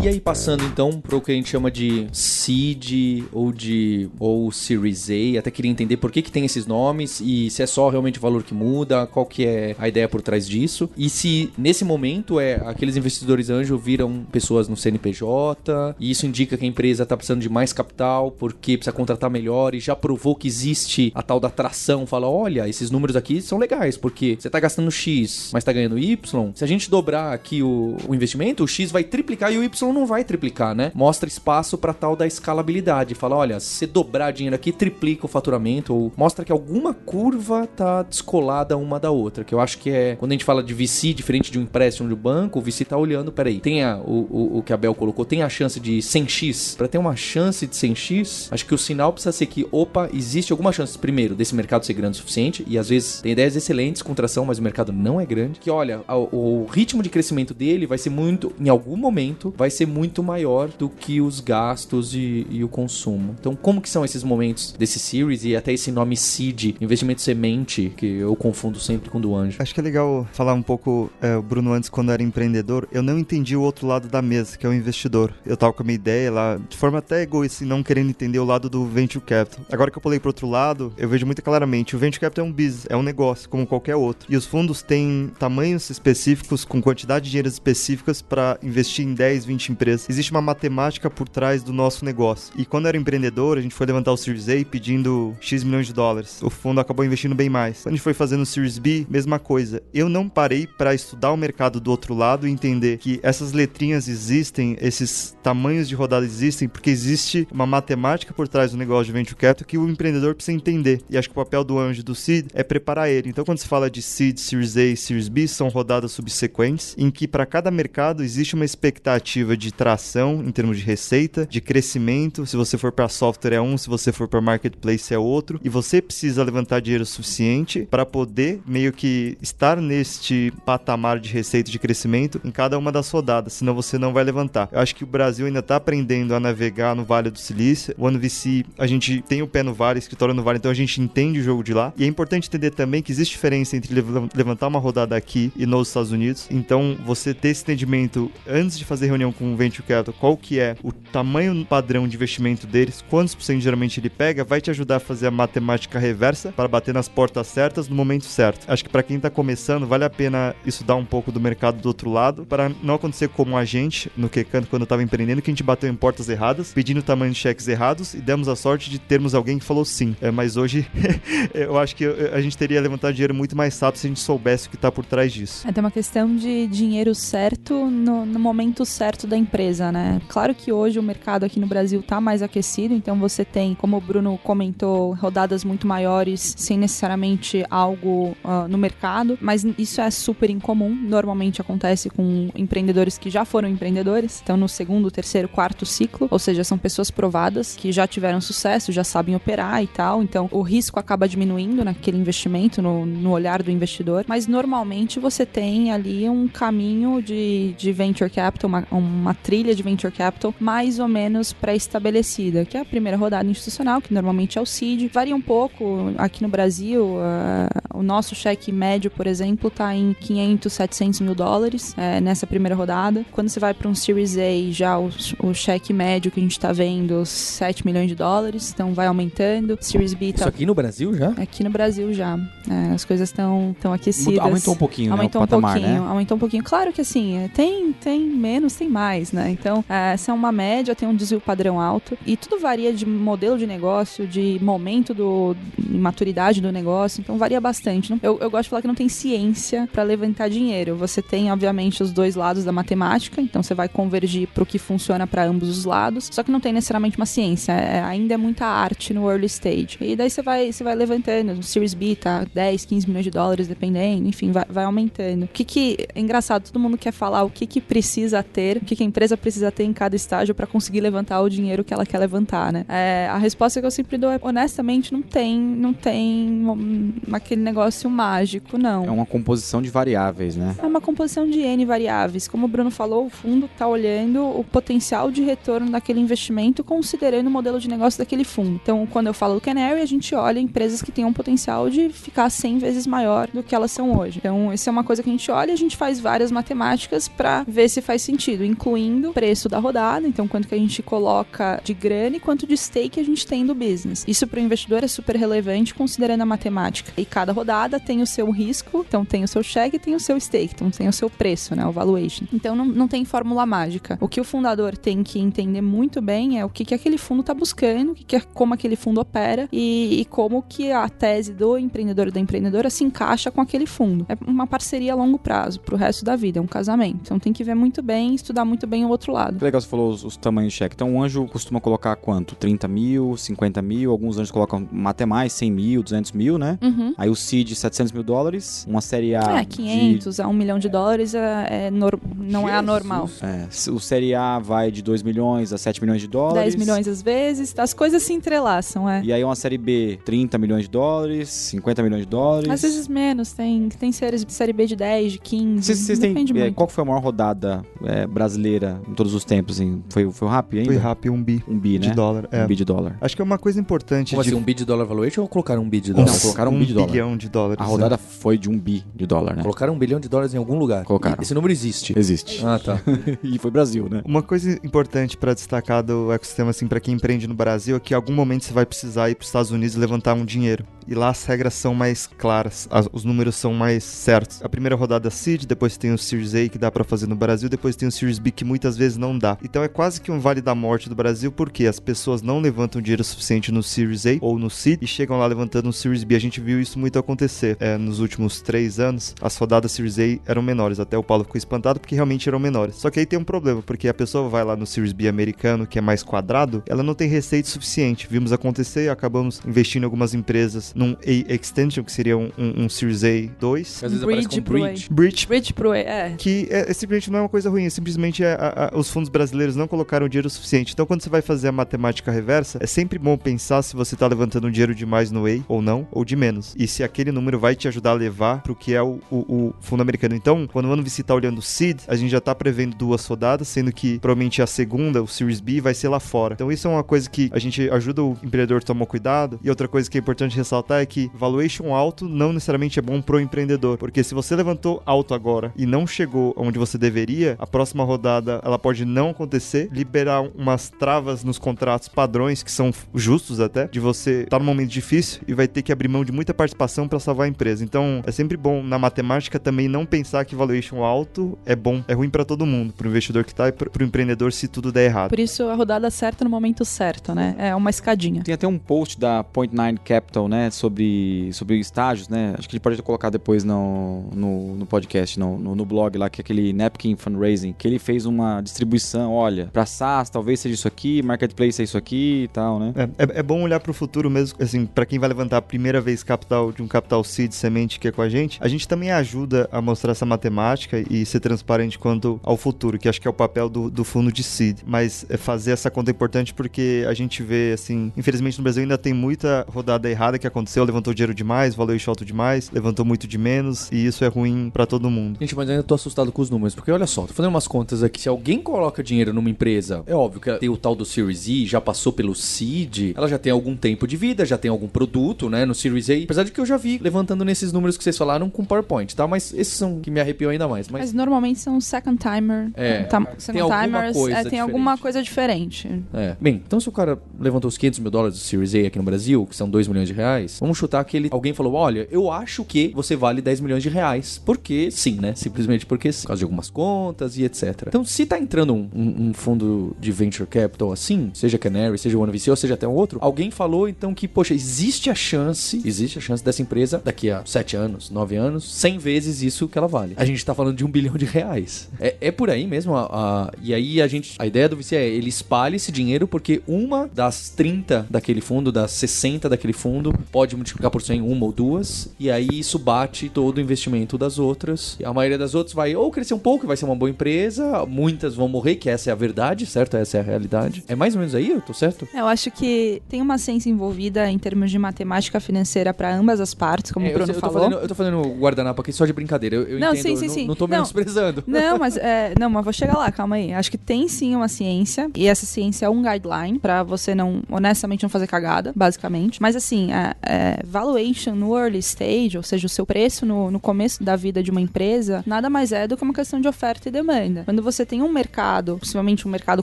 E aí, passando então para o que a gente chama de Seed ou de ou Series A, até queria entender por que, que tem esses nomes e se é só realmente o valor que muda, qual que é a ideia por trás disso. E se nesse momento é aqueles investidores anjo viram pessoas no CNPJ, e isso indica que a empresa está precisando de mais capital porque precisa contratar melhor e já provou que existe a tal da tração, fala, olha, esses números aqui são legais, porque você está gastando X, mas está ganhando Y. Se a gente dobrar aqui o, o investimento, o X vai triplicar e o Y não vai triplicar, né? Mostra espaço para tal da escalabilidade. Fala, olha, se dobrar dinheiro aqui, triplica o faturamento. Ou mostra que alguma curva tá descolada uma da outra. Que eu acho que é. Quando a gente fala de VC, diferente de um empréstimo de banco, o VC tá olhando, peraí, tem a, o, o, o que a Bel colocou, tem a chance de 100x. Para ter uma chance de 100x, acho que o sinal precisa ser que, opa, existe alguma chance, primeiro, desse mercado ser grande o suficiente. E às vezes tem ideias excelentes com tração, mas o mercado não é grande. Que olha, o, o ritmo de crescimento dele vai ser muito, em algum momento, vai ser muito maior do que os gastos e, e o consumo. Então, como que são esses momentos desse series e até esse nome seed, investimento semente, que eu confundo sempre com do anjo? Acho que é legal falar um pouco, é, o Bruno antes quando era empreendedor, eu não entendi o outro lado da mesa, que é o investidor. Eu tava com a minha ideia lá, de forma até egoísta, não querendo entender o lado do venture capital. Agora que eu pulei pro outro lado, eu vejo muito claramente, o venture capital é um business, é um negócio, como qualquer outro. E os fundos têm tamanhos específicos, com quantidade de dinheiro específicas para investir em 10, 20 empresas. Existe uma matemática por trás do nosso negócio. E quando eu era empreendedor, a gente foi levantar o Series A pedindo X milhões de dólares. O fundo acabou investindo bem mais. Quando a gente foi fazendo o Series B, mesma coisa. Eu não parei para estudar o mercado do outro lado e entender que essas letrinhas existem, esses tamanhos de rodada existem, porque existe uma matemática por trás do negócio de venture capital que o empreendedor precisa entender. E acho que o papel do anjo do seed é preparar ele. Então, quando se fala de seed, Series A e Series B, são rodadas subsequentes, em que para cada mercado existe uma expectativa de tração em termos de receita, de crescimento. Se você for para software é um, se você for para marketplace é outro, e você precisa levantar dinheiro suficiente para poder meio que estar neste patamar de receita de crescimento em cada uma das rodadas, senão você não vai levantar. Eu acho que o Brasil ainda está aprendendo a navegar no Vale do Silício. O NVC, a gente tem o pé no Vale, escritório no Vale, então a gente entende o jogo de lá. E é importante entender também que existe diferença entre levantar uma rodada aqui e nos Estados Unidos. Então, você ter esse entendimento antes de fazer reunião com o Venture Capital, qual que é o tamanho padrão de investimento deles, quantos por cento geralmente ele pega, vai te ajudar a fazer a matemática reversa para bater nas portas certas no momento certo. Acho que para quem está começando, vale a pena estudar um pouco do mercado do outro lado, para não acontecer como a gente no Quecanto quando estava empreendendo, que a gente bateu em portas erradas, pedindo tamanho de cheques errados e demos a sorte de termos alguém que falou sim. É, mas hoje (laughs) eu acho que a gente teria levantado dinheiro muito mais rápido se a gente soubesse o que está por trás disso. É, tem uma questão de dinheiro certo no, no momento certo da empresa, né? Claro que hoje o mercado aqui no Brasil está mais aquecido, então você tem, como o Bruno comentou, rodadas muito maiores sem necessariamente algo uh, no mercado, mas isso é super incomum. Normalmente acontece com empreendedores que já foram empreendedores, então no segundo, terceiro, quarto ciclo, ou seja, são pessoas provadas que já tiveram sucesso, já sabem operar e tal, então o risco acaba diminuindo naquele investimento, no, no olhar do investidor, mas normalmente você tem ali um caminho de, de venture capital, uma, uma trilha de venture capital mais ou menos pré-estabelecida, que é a primeira rodada institucional, que normalmente é o seed, varia um pouco aqui no Brasil, uh, o nosso cheque médio, por exemplo, está em 500, 700 mil dólares é, nessa primeira rodada. Quando você vai para um Series A, já o, o cheque médio que a gente está vendo, 7 milhões de dólares, então vai aumentando. Series B tá... Isso aqui no Brasil já? Aqui no Brasil já. É, as coisas estão aquecidas. Aumentou um pouquinho, aumentou né? um patamar, pouquinho, né? aumentou um pouquinho. Claro que assim, é, tem, tem menos, tem mais, né? Então, é, essa é uma média, tem um desvio padrão alto e tudo varia de modelo de negócio, de momento do maturidade do negócio, então varia bastante. Eu, eu gosto de falar que não tem ciência para levantar dinheiro. Você tem, obviamente, os dois lados da matemática, então você vai convergir para o que funciona para ambos os lados, só que não tem necessariamente uma ciência, é, ainda é muita arte no early stage. E daí você vai, você vai levantando, o Series B tá 10, 15 milhões de dólares, dependendo, enfim, vai, vai aumentando. O que que, é engraçado, todo mundo quer falar o que que precisa ter, o que que a empresa precisa ter em cada estágio para conseguir levantar o dinheiro que ela quer levantar, né? É, a resposta que eu sempre dou é, honestamente, não tem, não tem aquele negócio mágico, não. É uma composição de variáveis, né? É uma composição de N variáveis. Como o Bruno falou, o fundo está olhando o potencial de retorno daquele investimento, considerando o modelo de negócio daquele fundo. Então, quando eu falo do Canary, a gente olha empresas que têm um potencial de ficar 100 vezes maior do que elas são hoje. Então, isso é uma coisa que a gente olha e a gente faz várias matemáticas para ver se faz sentido, incluindo o preço da rodada, então quanto que a gente coloca de grana e quanto de stake a gente tem do business. Isso para o investidor é super relevante considerando a matemática. E cada rodada tem o seu risco, então tem o seu cheque e tem o seu stake, então tem o seu preço, né, o valuation. Então não, não tem fórmula mágica. O que o fundador tem que entender muito bem é o que, que aquele fundo está buscando, o que, que é, como aquele fundo opera e, e como que a tese do empreendedor e da empreendedora se encaixa com aquele fundo. É uma parceria a longo prazo, pro resto da vida, é um casamento. Então tem que ver muito bem, estudar muito bem o outro lado. Que legal, você falou os, os tamanhos de cheque. Então um anjo costuma colocar quanto? 30 mil, 50 mil, alguns anjos colocam até mais, 100 mil, 200 mil, né? Uhum. Aí o seed 700 mil dólares, uma série A É, 500 a 1 milhão de dólares é, é nor- não é anormal. De, é, se- o série A vai de 2 milhões a 7 milhões de dólares. 10 milhões às vezes, as coisas se entrelaçam, é. E aí uma série B, 30 milhões de dólares, 50 milhões de dólares. Às vezes menos, tem, tem séries de série B de 10, de 15, Vocês, têm, é, muito. qual foi a maior rodada é, brasileira em todos os tempos? Assim? Foi, foi o Rap ainda? Foi rápido, um bi Um bi, né? de dólar. É. Um bi de dólar. Acho que é uma coisa importante Como de assim, um bid de dólar valuation ou colocaram um bid de Não, dólar? colocaram um um bi de dólar. bilhão de dólares. A rodada foi de um bi de dólar, né? Colocaram um bilhão de dólares em algum lugar. Colocaram. Esse número existe. Existe. Ah, tá. (laughs) e foi Brasil, né? Uma coisa importante pra destacar do ecossistema, assim, para quem empreende no Brasil, é que em algum momento você vai precisar ir para os Estados Unidos e levantar um dinheiro. E lá as regras são mais claras, as- os números são mais certos. A primeira rodada Seed, depois tem o Series A que dá pra fazer no Brasil, depois tem o Series B que muitas vezes não dá. Então é quase que um vale da morte do Brasil, porque as pessoas não levantam dinheiro suficiente no Series A ou no Seed e chegam lá levantando um Series B. A gente viu isso muito acontecer é, nos últimos três anos. As rodadas Series A eram menores, até o Paulo ficou espantado porque realmente eram menores. Só que aí tem um problema, porque a pessoa vai lá no Series B americano, que é mais quadrado, ela não tem receita suficiente. Vimos acontecer e acabamos investindo em algumas empresas num A Extension, que seria um, um- um Series A 2. Às vezes Bridge aparece com pro bridge. Bridge. Bridge pro é. Que é, é simplesmente não é uma coisa ruim, é simplesmente é a- a- os fundos brasileiros não colocaram dinheiro suficiente. Então, quando você vai fazer a matemática reversa, é sempre bom pensar se você tá levantando um dinheiro demais no A ou não, ou de menos. E se aquele número vai te ajudar a levar pro que é o, o- o fundo americano. Então, quando o ano você tá olhando o seed, a gente já tá prevendo duas rodadas, sendo que provavelmente a segunda, o Series B, vai ser lá fora. Então, isso é uma coisa que a gente ajuda o empreendedor a tomar cuidado. E outra coisa que é importante ressaltar é que valuation alto não necessariamente é bom pro empreendedor, porque se você levantou alto agora e não chegou onde você deveria, a próxima rodada ela pode não acontecer, liberar umas travas nos contratos padrões que são justos até, de você estar num momento difícil e vai ter que abrir mão de muita participação para salvar a empresa. Então, é sempre bom na matemática também não pensar que valuation alto é bom, é ruim para todo mundo, pro investidor que tá e pro pro empreendedor se tudo der errado. Por isso a rodada certa no momento certo, né? É uma escadinha. Tem até um post da Point Nine Capital, né, sobre, sobre estágios, né? Acho que ele pode colocar depois no, no, no podcast, no, no, no blog lá, que é aquele Napkin Fundraising, que ele fez uma distribuição, olha, pra SaaS talvez seja isso aqui, Marketplace é isso aqui e tal, né? É, é, é bom olhar pro futuro mesmo, assim, para quem vai levantar a primeira vez capital de um capital seed semente que é com a gente, a gente também ajuda a mostrar essa matemática e ser transparente quanto ao futuro, que acho que é o papel do, do fundo de seed. Mas é fazer essa conta é importante porque a gente vê, assim, infelizmente no Brasil ainda tem muita rodada errada que aconteceu, levantou dinheiro demais, valuation alto demais, levantou muito de menos e isso é ruim para todo mundo. Gente, mas eu ainda tô assustado com os números, porque olha só, tô fazendo umas contas aqui. Se alguém coloca dinheiro numa empresa, é óbvio que ela tem o tal do Series E, já passou pelo Seed, ela já tem algum tempo de vida, já tem algum produto, né, no Series A. Apesar de que eu já vi levantando nesses números que vocês falaram com PowerPoint, tá? Mas esses são que me arrepiam ainda mais. Mas Mas normalmente são second timer. É, Tam- tem second alguma timers coisa é, tem alguma diferente. coisa diferente. É. Bem, então se o cara levantou os 500 mil dólares do Series A aqui no Brasil, que são 2 milhões de reais, vamos chutar que ele, alguém falou: olha, eu acho que você vale 10 milhões de reais. Porque sim, né? Simplesmente porque sim. Por causa de algumas contas e etc. Então, se tá entrando um, um- um fundo de venture capital assim, seja Canary, seja o OneVC ou seja até um outro, alguém falou então que, poxa, existe a chance, existe a chance dessa empresa daqui a 7 anos, 9 anos, 100 vezes isso que ela vale. A gente tá falando de um bilhão de reais. É, é por aí mesmo. A, a- e aí a gente. A ideia do VC é ele espalha esse dinheiro porque uma das 30 daquele fundo, das 60 daquele fundo, pode multiplicar por 100 uma ou duas. E aí isso bate todo o investimento das outras. E a maioria das outras vai ou crescer um pouco, vai ser uma boa empresa. Muitas vão morrer, que essa é a verdade, certo? Essa é a realidade. É mais ou menos aí, eu tô certo? É, Eu acho que tem uma ciência envolvida em termos de matemática financeira para ambas as partes, como É, o eu, Bruno eu tô falou. fazendo, eu tô fazendo guardanapo aqui só de brincadeira. Eu, eu Não, entendo, sim, sim, eu sim. Não tô menosprezando. Não, (laughs) mas é, não, mas vou chegar lá, calma aí. Acho que tem sim uma ciência e essa ciência é um guideline pra você não, honestamente, não fazer cagada, basicamente. Mas assim, a, é, valuation no early stage, ou seja, o seu preço no, no começo da vida de uma empresa, nada mais é do que uma questão de oferta e demanda. Quando você tem um mercado, possivelmente um mercado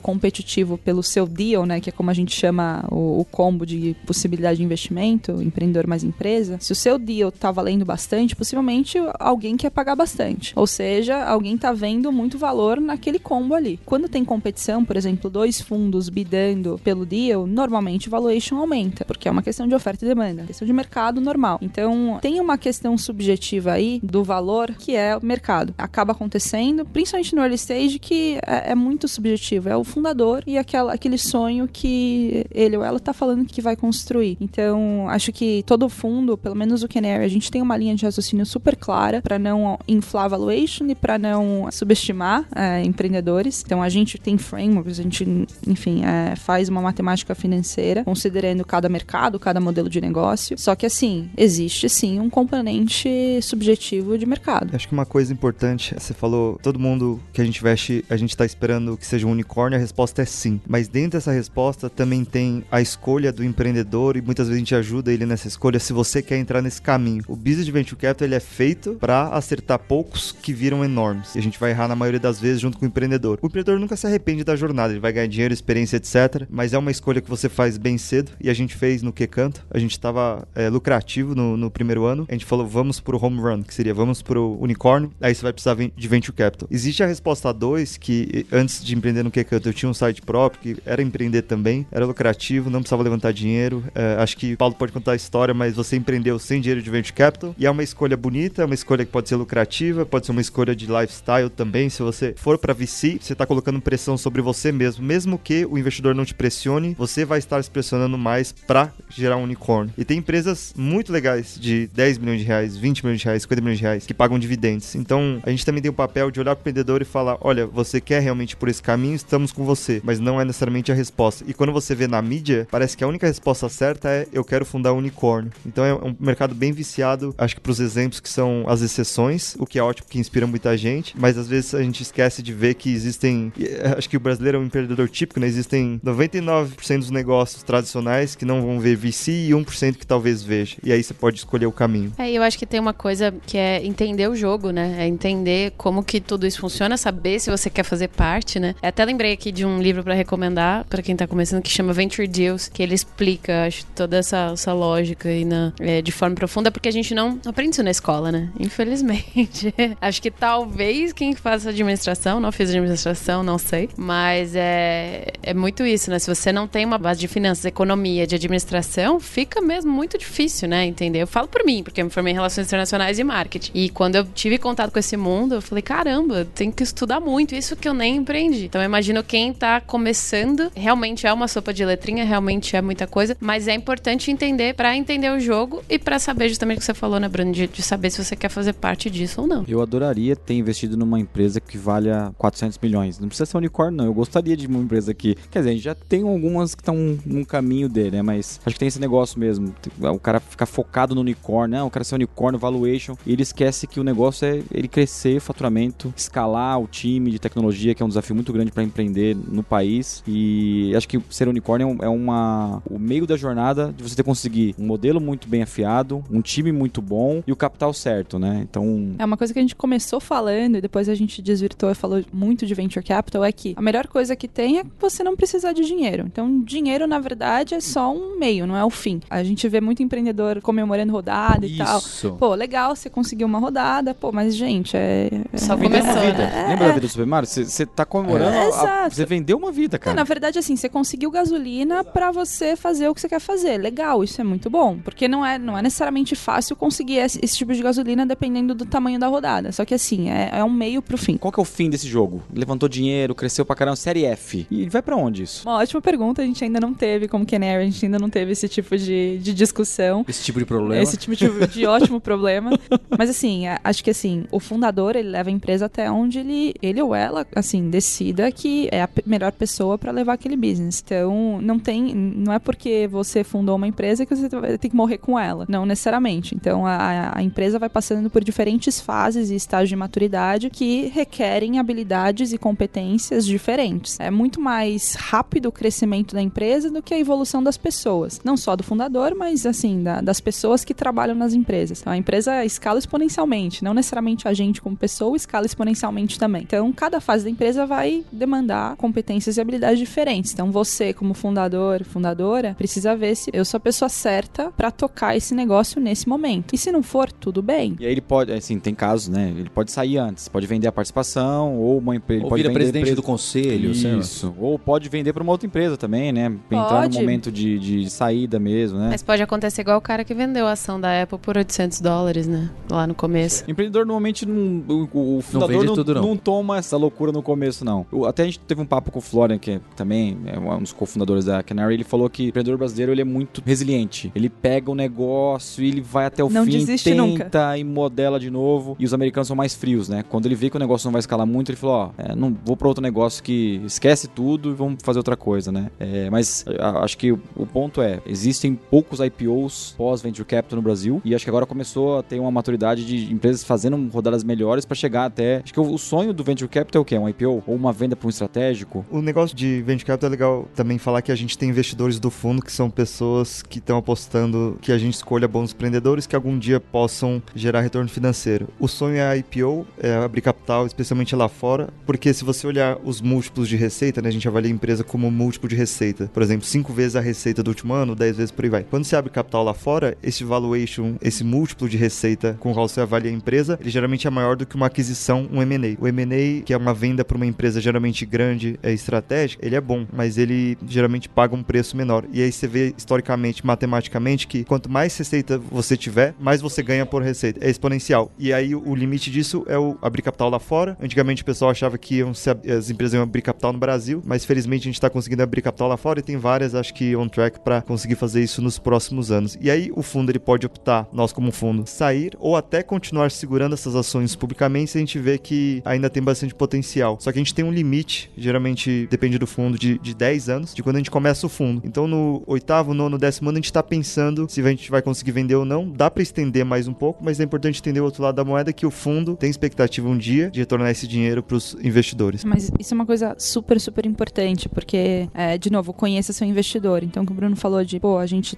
competitivo pelo seu deal, né, que é como a gente chama o, o combo de possibilidade de investimento, empreendedor mais empresa, se o seu deal tá valendo bastante, possivelmente alguém quer pagar bastante. Ou seja, alguém tá vendo muito valor naquele combo ali. Quando tem competição, por exemplo, dois fundos bidando pelo deal, normalmente o valuation aumenta, porque é uma questão de oferta e demanda. Questão de mercado normal. Então, tem uma questão subjetiva aí do valor que é o mercado. Acaba acontecendo, principalmente no early stage, que é, é muito subjetivo. É o fundador e aquela, aquele sonho que ele ou ela tá falando que vai construir. Então, acho que todo fundo, pelo menos o Canary, a gente tem uma linha de raciocínio super clara para não inflar valuation e para não subestimar é, empreendedores. Então, a gente tem frameworks, a gente, enfim, é, faz uma matemática financeira, considerando cada mercado, cada modelo de negócio. Só que, assim, existe sim um componente subjetivo de mercado. Acho que uma coisa importante, você falou, todo mundo que a gente veste, a gente tá esperando que seja um unicórnio, a resposta é sim. Mas dentro dessa resposta também tem a escolha do empreendedor e muitas vezes a gente ajuda ele nessa escolha se você quer entrar nesse caminho. O business de venture capital ele é feito para acertar poucos que viram enormes. E a gente vai errar na maioria das vezes junto com o empreendedor. O empreendedor nunca se arrepende da jornada, ele vai ganhar dinheiro, experiência, etc. Mas é uma escolha que você faz bem cedo e a gente fez no que canto. A gente estava é, lucrativo no, no, primeiro ano. A gente falou vamos pro home run, que seria vamos pro unicórnio. Aí você vai precisar de venture capital. Existe a resposta 2 que antes de empreender no canto eu tinha um site próprio que era empreender também, era lucrativo, não precisava levantar dinheiro. É, acho que Paulo pode contar a história, mas você empreendeu sem dinheiro de venture capital e é uma escolha bonita, é uma escolha que pode ser lucrativa, pode ser uma escolha de lifestyle também. Se você for para VC, você está colocando pressão sobre você mesmo, mesmo que o investidor não te pressione, você vai estar se pressionando mais para gerar um unicórnio. E tem empresas muito legais de 10 milhões de reais, 20 milhões de reais, 50 milhões de reais que pagam dividendos. Então, a gente também tem o papel de olhar para o empreendedor e falar: olha, você quer realmente por esse caminho, estamos com você, mas não é necessariamente a resposta. E quando você vê na mídia, parece que a única resposta certa é eu quero fundar um unicórnio. Então é um mercado bem viciado, acho que para os exemplos que são as exceções, o que é ótimo, que inspira muita gente, mas às vezes a gente esquece de ver que existem, acho que o brasileiro é um empreendedor típico, né? Existem 99% dos negócios tradicionais que não vão ver VC e 1% que talvez veja. E aí você pode escolher o caminho. É, eu acho que tem uma coisa que é entender o jogo, né? É entender como que tudo isso funciona, saber se você quer fazer parte, né? Eu até lembrei aqui de um livro para recomendar para quem tá começando que chama Venture Deals, que ele explica, acho, toda essa, essa lógica aí na, é, de forma profunda, porque a gente não aprende isso na escola, né? Infelizmente. (laughs) acho que talvez quem faça administração, não fez administração, não sei, mas é, é muito isso, né? Se você não tem uma base de finanças, economia, de administração, fica mesmo muito difícil, né? Entender? Eu falo por mim, porque eu me formei em relações internacionais e marketing. E quando eu tive contato com esse mundo, eu falei, caramba, tem que estudar muito, isso que eu nem empreendi. Então eu imagino quem tá começando, realmente é uma sopa de letrinha, realmente é muita coisa, mas é importante entender para entender o jogo e para saber justamente o que você falou, né, Bruno, de, de, saber se você quer fazer parte disso ou não. Eu adoraria ter investido numa empresa que valha 400 milhões. Não precisa ser unicórnio, não. Eu gostaria de uma empresa que, quer dizer, já tem algumas que estão no caminho dele, né, mas acho que tem esse negócio mesmo. O cara ficar focado no unicórnio, não, o cara ser unicórnio, valuation, e ele esquece que o negócio é ele crescer, faturamento, escalar o time de tecnologia, que é um desafio muito grande para empreender no país. E acho que ser unicórnio é uma o meio da jornada de você ter conseguir um modelo muito bem afiado, um time muito bom e o capital certo, né? Então é uma coisa que a gente começou falando e depois a gente desvirtou e falou muito de venture capital é que a melhor coisa que tem é você não precisar de dinheiro. Então dinheiro na verdade é só um meio, não é o fim. A gente vê muito empreendedor comemorando rodada e Isso. tal. Pô, legal, você conseguiu uma rodada, pô, mas gente, é. Só é, começou, né? Lembra da vida do Super Mario? Você tá comemorando. É, a, você vendeu uma vida, cara. Não, na verdade, assim, você conseguiu gasolina para você fazer o que você quer fazer. Legal, isso é muito bom. Porque não é, não é necessariamente fácil conseguir esse, esse tipo de gasolina dependendo do tamanho da rodada. Só que assim, é, é um meio pro fim. Qual que é o fim desse jogo? Levantou dinheiro, cresceu pra caramba, série F. E vai para onde isso? Uma ótima pergunta, a gente ainda não teve, como Canary, a gente ainda não teve esse tipo de, de discussão. Esse tipo de problema. Esse tipo de, de (laughs) ótimo problema. Mas assim, acho que assim, o fundador, ele leva a empresa até onde ele, ele ou ela, assim, decida que é a melhor pessoa para levar aquele business. Então, não tem, não é porque você fundou uma empresa que você vai ter que morrer com ela. Não necessariamente. Então, a, a empresa vai passando por diferentes fases e estágios de maturidade que requerem habilidades e competências diferentes. É muito mais rápido o crescimento da empresa do que a evolução das pessoas. Não só do fundador, mas assim, da, das pessoas que trabalham nas empresas. Então, a empresa escala exponencialmente, não necessariamente a gente como pessoa escala exponencialmente também. Então, cada fase da empresa vai demandar competências e habilidades diferentes. Então, você como fundador, fundadora, precisa ver se eu sou a pessoa certa para tocar esse negócio nesse momento. E se não for, tudo bem. E aí ele pode, assim, tem casos, né? Ele pode sair antes, pode vender a participação ou uma empresa, ou pode vira presidente empresa- do conselho. Isso. Ou pode vender para uma outra empresa também, né? Entrar no Pode. momento de, de saída mesmo, né? Mas pode acontecer igual o cara que vendeu a ação da Apple por 800 dólares, né? Lá no começo. O empreendedor normalmente não. O, o fundador não, tudo, não. não toma essa loucura no começo, não. O- até a gente teve um papo com o Florian, que também é um dos cofundadores da Canary, ele falou que o empreendedor brasileiro ele é muito resiliente. Ele pega o negócio e ele vai até o Não fim, desiste tenta nunca. e modela de novo. E os americanos são mais frios, né? Quando ele vê que o negócio não vai escalar muito, ele falou: Ó, é, não vou pra outro negócio que esquece tudo e vamos fazer outra coisa, né? É, mas acho que o, ponto é: existem poucos IPOs pós-venture capital no Brasil e acho que agora começou a ter uma maturidade de empresas fazendo rodadas melhores pra chegar até. Acho que o, sonho do venture capital é o quê? Um IPO? Ou uma venda pra um estratégico? O negócio de venture capital é legal também falar que a gente tem investidores do fundo que são pessoas que estão apostando que a gente escolha bons empreendedores que algum dia possam gerar retorno financeiro. O sonho é a IPO, é abrir capital, especialmente lá fora, porque se você olhar os múltiplos de receita, né, a gente avalia a empresa como múltiplo de receita. Por exemplo, 5 vezes a receita do último ano, 10 vezes por aí vai. Quando você abre capital lá fora, esse valuation, esse múltiplo de receita com o qual você avalia a empresa, ele geralmente é maior do que uma aquisição, um M&A. O M&A, que é uma venda para uma empresa geralmente grande, é estratégica, ele é bom, mas ele geralmente paga um preço menor. E aí você vê historicamente, matematicamente, que quanto mais receita você tiver, mais você ganha por receita. É exponencial. E aí o limite disso é o abrir capital lá fora. Antigamente o pessoal achava que as empresas iam abrir capital no Brasil, mas felizmente a gente está conseguindo abrir capital lá fora e tem várias, acho que on track para conseguir fazer isso nos próximos anos. E aí o fundo ele pode optar, nós como fundo, sair ou até continuar segurando essas ações publicamente se a gente vê que ainda tem bastante potencial. Só que a gente tem um limite, geralmente depende do fundo, de, de 10 anos, de quando a gente começa o fundo. Então no oitavo, nono, décimo ano a gente está pensando se a gente vai conseguir vender ou não. Dá para estender mais um pouco, mas é importante entender o outro lado da moeda que o fundo tem expectativa um dia de retornar esse dinheiro para os investidores. Mas isso é uma coisa super, super importante, porque, é, de novo, conheça seu investidor. Então, o que o Bruno falou de, pô, a gente.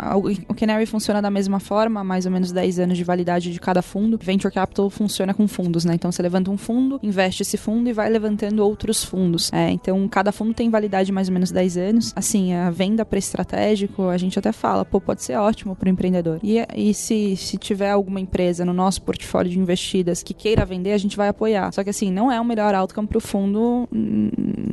O Canary funciona da mesma forma, mais ou menos 10 anos de validade de cada fundo. Venture Capital funciona com fundos, né? Então, você levanta um fundo, investe esse fundo e vai levantando outros fundos. É, então, cada fundo tem validade mais ou menos 10 anos. Assim, a venda para estratégico, a gente até fala, pô, pode ser ótimo para o empreendedor. E, e se, se tiver alguma empresa no nosso portfólio de investidas que queira vender, a gente vai apoiar. Só que assim, não é o melhor outcome pro fundo hum,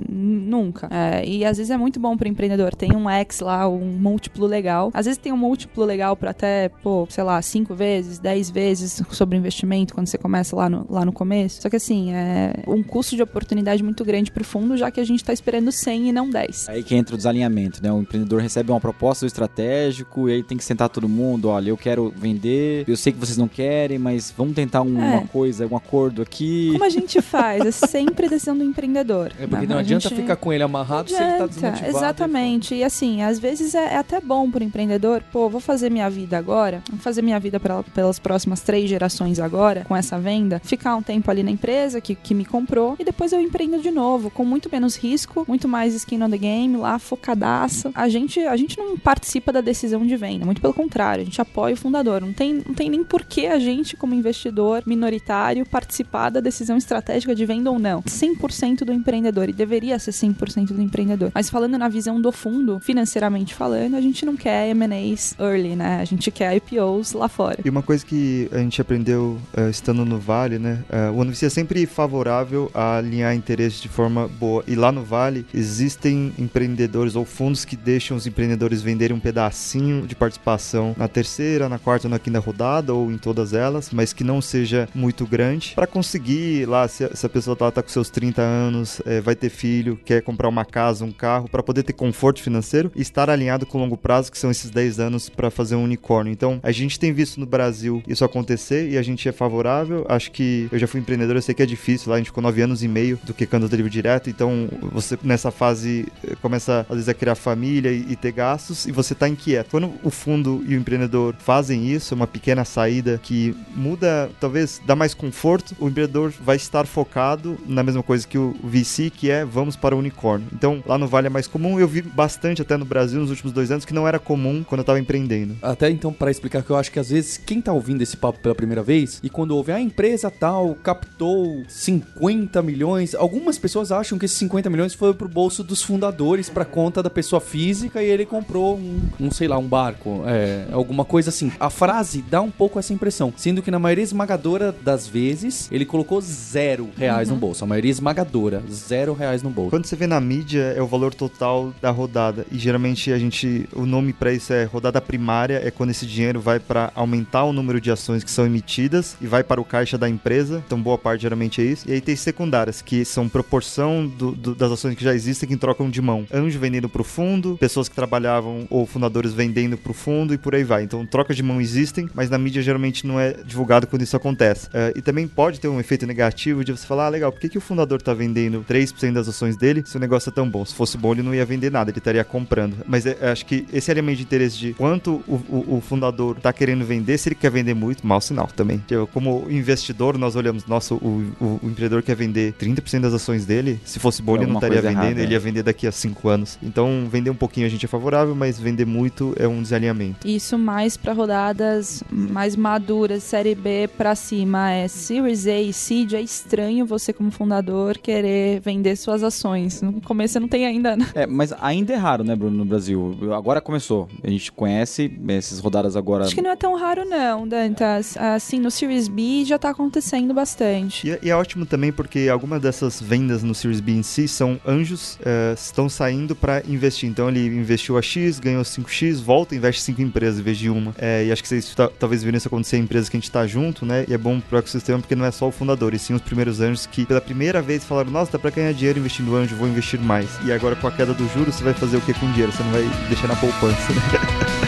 nunca. É, e às vezes é muito bom pro empreendedor. Tem um X lá, um múltiplo legal. Às vezes tem um múltiplo legal para até, pô, sei lá, 5 vezes, 10 vezes sobre o investimento quando você começa lá no, lá no começo. Só que assim, é um custo de oportunidade muito grande pro fundo, já que a gente tá esperando 100 e não 10. Aí que entra o desalinhamento, né? O empreendedor recebe uma proposta do estratégico e aí tem que sentar todo mundo, olha, eu quero vender, eu sei que vocês não querem, mas vamos tentar um- É. uma coisa, um acordo aqui. Como a gente faz? É sempre decisão do empreendedor. É porque né? não A adianta gente- ficar com ele amarrado se ele tá desmotivado. Exatamente. E assim, às vezes é, é até bom pro empreendedor, pô, vou fazer minha vida agora, vou fazer minha vida pela- pelas próximas três gerações agora, com essa venda, ficar um tempo ali na empresa que, que me comprou e depois eu empreendo de novo, com muito menos risco, muito mais skin on the game, lá focadaço. A gente, a gente não participa da decisão de venda, muito pelo contrário, a gente apoia o fundador. Não tem, não tem nem por que a gente, como investidor minoritário, participar da decisão estratégica de venda ou não. 100% do empreendedor, e deveria ser 100% do empreendedor. Mas falando na visão do fundo, financeiramente falando, a gente não quer M&As early, né? A gente quer IPOs lá fora. E uma coisa que a gente aprendeu eh, estando no Vale, né? eh, o ONVC é sempre favorável a alinhar interesses de forma boa. E lá no Vale existem empreendedores ou fundos que deixam os empreendedores venderem um pedacinho de participação na terceira, na quarta, na quinta rodada ou em todas elas, mas que não seja muito grande para conseguir lá se, a- se a pessoa tá, tá com seus 30 anos, eh, vai ter filho, quer comprar uma casa, um carro, para poder ter conforto financeiro e estar alinhado com o longo prazo, que são esses 10 anos para fazer um unicórnio. Então, a gente tem visto no Brasil isso acontecer e a gente é favorável. Acho que eu já fui empreendedor, eu sei que é difícil lá, a gente ficou 9 anos e meio do que cando delivery direto, então você nessa fase eh, começa às vezes a criar família e, e ter gastos e você tá inquieto. Quando o fundo e o empreendedor fazem isso, uma pequena saída que muda, talvez dá mais conforto, o empreendedor vai estar focado na mesma coisa que o VC, que é vamos para o unicórnio. Então, lá no Vale é mais comum, eu vi bastante até no Brasil nos últimos dois anos que não era comum quando eu tava empreendendo. Até então, pra explicar que eu acho que às vezes quem tá ouvindo esse papo pela primeira vez e quando ouve a empresa tal captou 50 milhões, algumas pessoas acham que esses 50 milhões foi pro bolso dos fundadores, pra conta da pessoa física e ele comprou um, um sei lá, um barco, é, alguma coisa assim. A frase dá um pouco essa impressão, sendo que na maioria esmagadora das vezes ele colocou zero reais no bolso. A maioria esmagadora, zero reais no bolso. Quando você vê na mídia, é o valor total da rodada. E geralmente a gente. O nome para isso é rodada primária, é quando esse dinheiro vai para aumentar o número de ações que são emitidas e vai para o caixa da empresa. Então, boa parte geralmente é isso. E aí tem secundárias, que são proporção do, do, das ações que já existem que trocam de mão. Anjo vendendo pro fundo, pessoas que trabalhavam ou fundadores vendendo pro fundo e por aí vai. Então, trocas de mão existem, mas na mídia geralmente não é divulgado quando isso acontece. Uh, e também pode ter um efeito negativo de você falar, ah, legal, por que, que o fundador tá vendendo 3% das ações dele se o negócio é tão bom? Se fosse bom, ele não ia vender nada, ele estaria comprando. Mas é, acho que esse elemento de interesse de quanto o, o, o, fundador tá querendo vender, se ele quer vender muito, mau sinal também. Tipo, como investidor, nós olhamos, nossa, o, o, o empreendedor quer vender 30% das ações dele, se fosse bom, é ele não estaria vendendo, errada, ele ia é. vender daqui a 5 anos. Então, vender um pouquinho a gente é favorável, mas vender muito é um desalinhamento. Isso mais para rodadas mais maduras, série B para cima, é Series A e Seed, é estranho você como fundador querer vender suas ações. No começo você não tem ainda, né? É, mas ainda é raro, né, Bruno, no Brasil. Agora começou. A gente conhece essas rodadas agora. Acho que não é tão raro não, Dantas. Assim, no Series B já tá acontecendo bastante. E, é, e é ótimo também porque algumas dessas vendas no Series B em si são anjos uh, estão saindo para investir. Então ele investiu a X, ganhou 5X, volta e investe 5 empresas em vez de uma. É, e acho que vocês talvez viram isso acontecer em empresas que a gente tá junto, né? E é bom pro ecossistema porque não é só o fundador, e sim os primeiros anjos que pela primeira vez falaram: Nossa, dá pra ganhar dinheiro investindo anjo, vou investir mais. E agora com a queda do juros, você vai fazer o que com o dinheiro? Você não vai deixar na poupança, né? (laughs)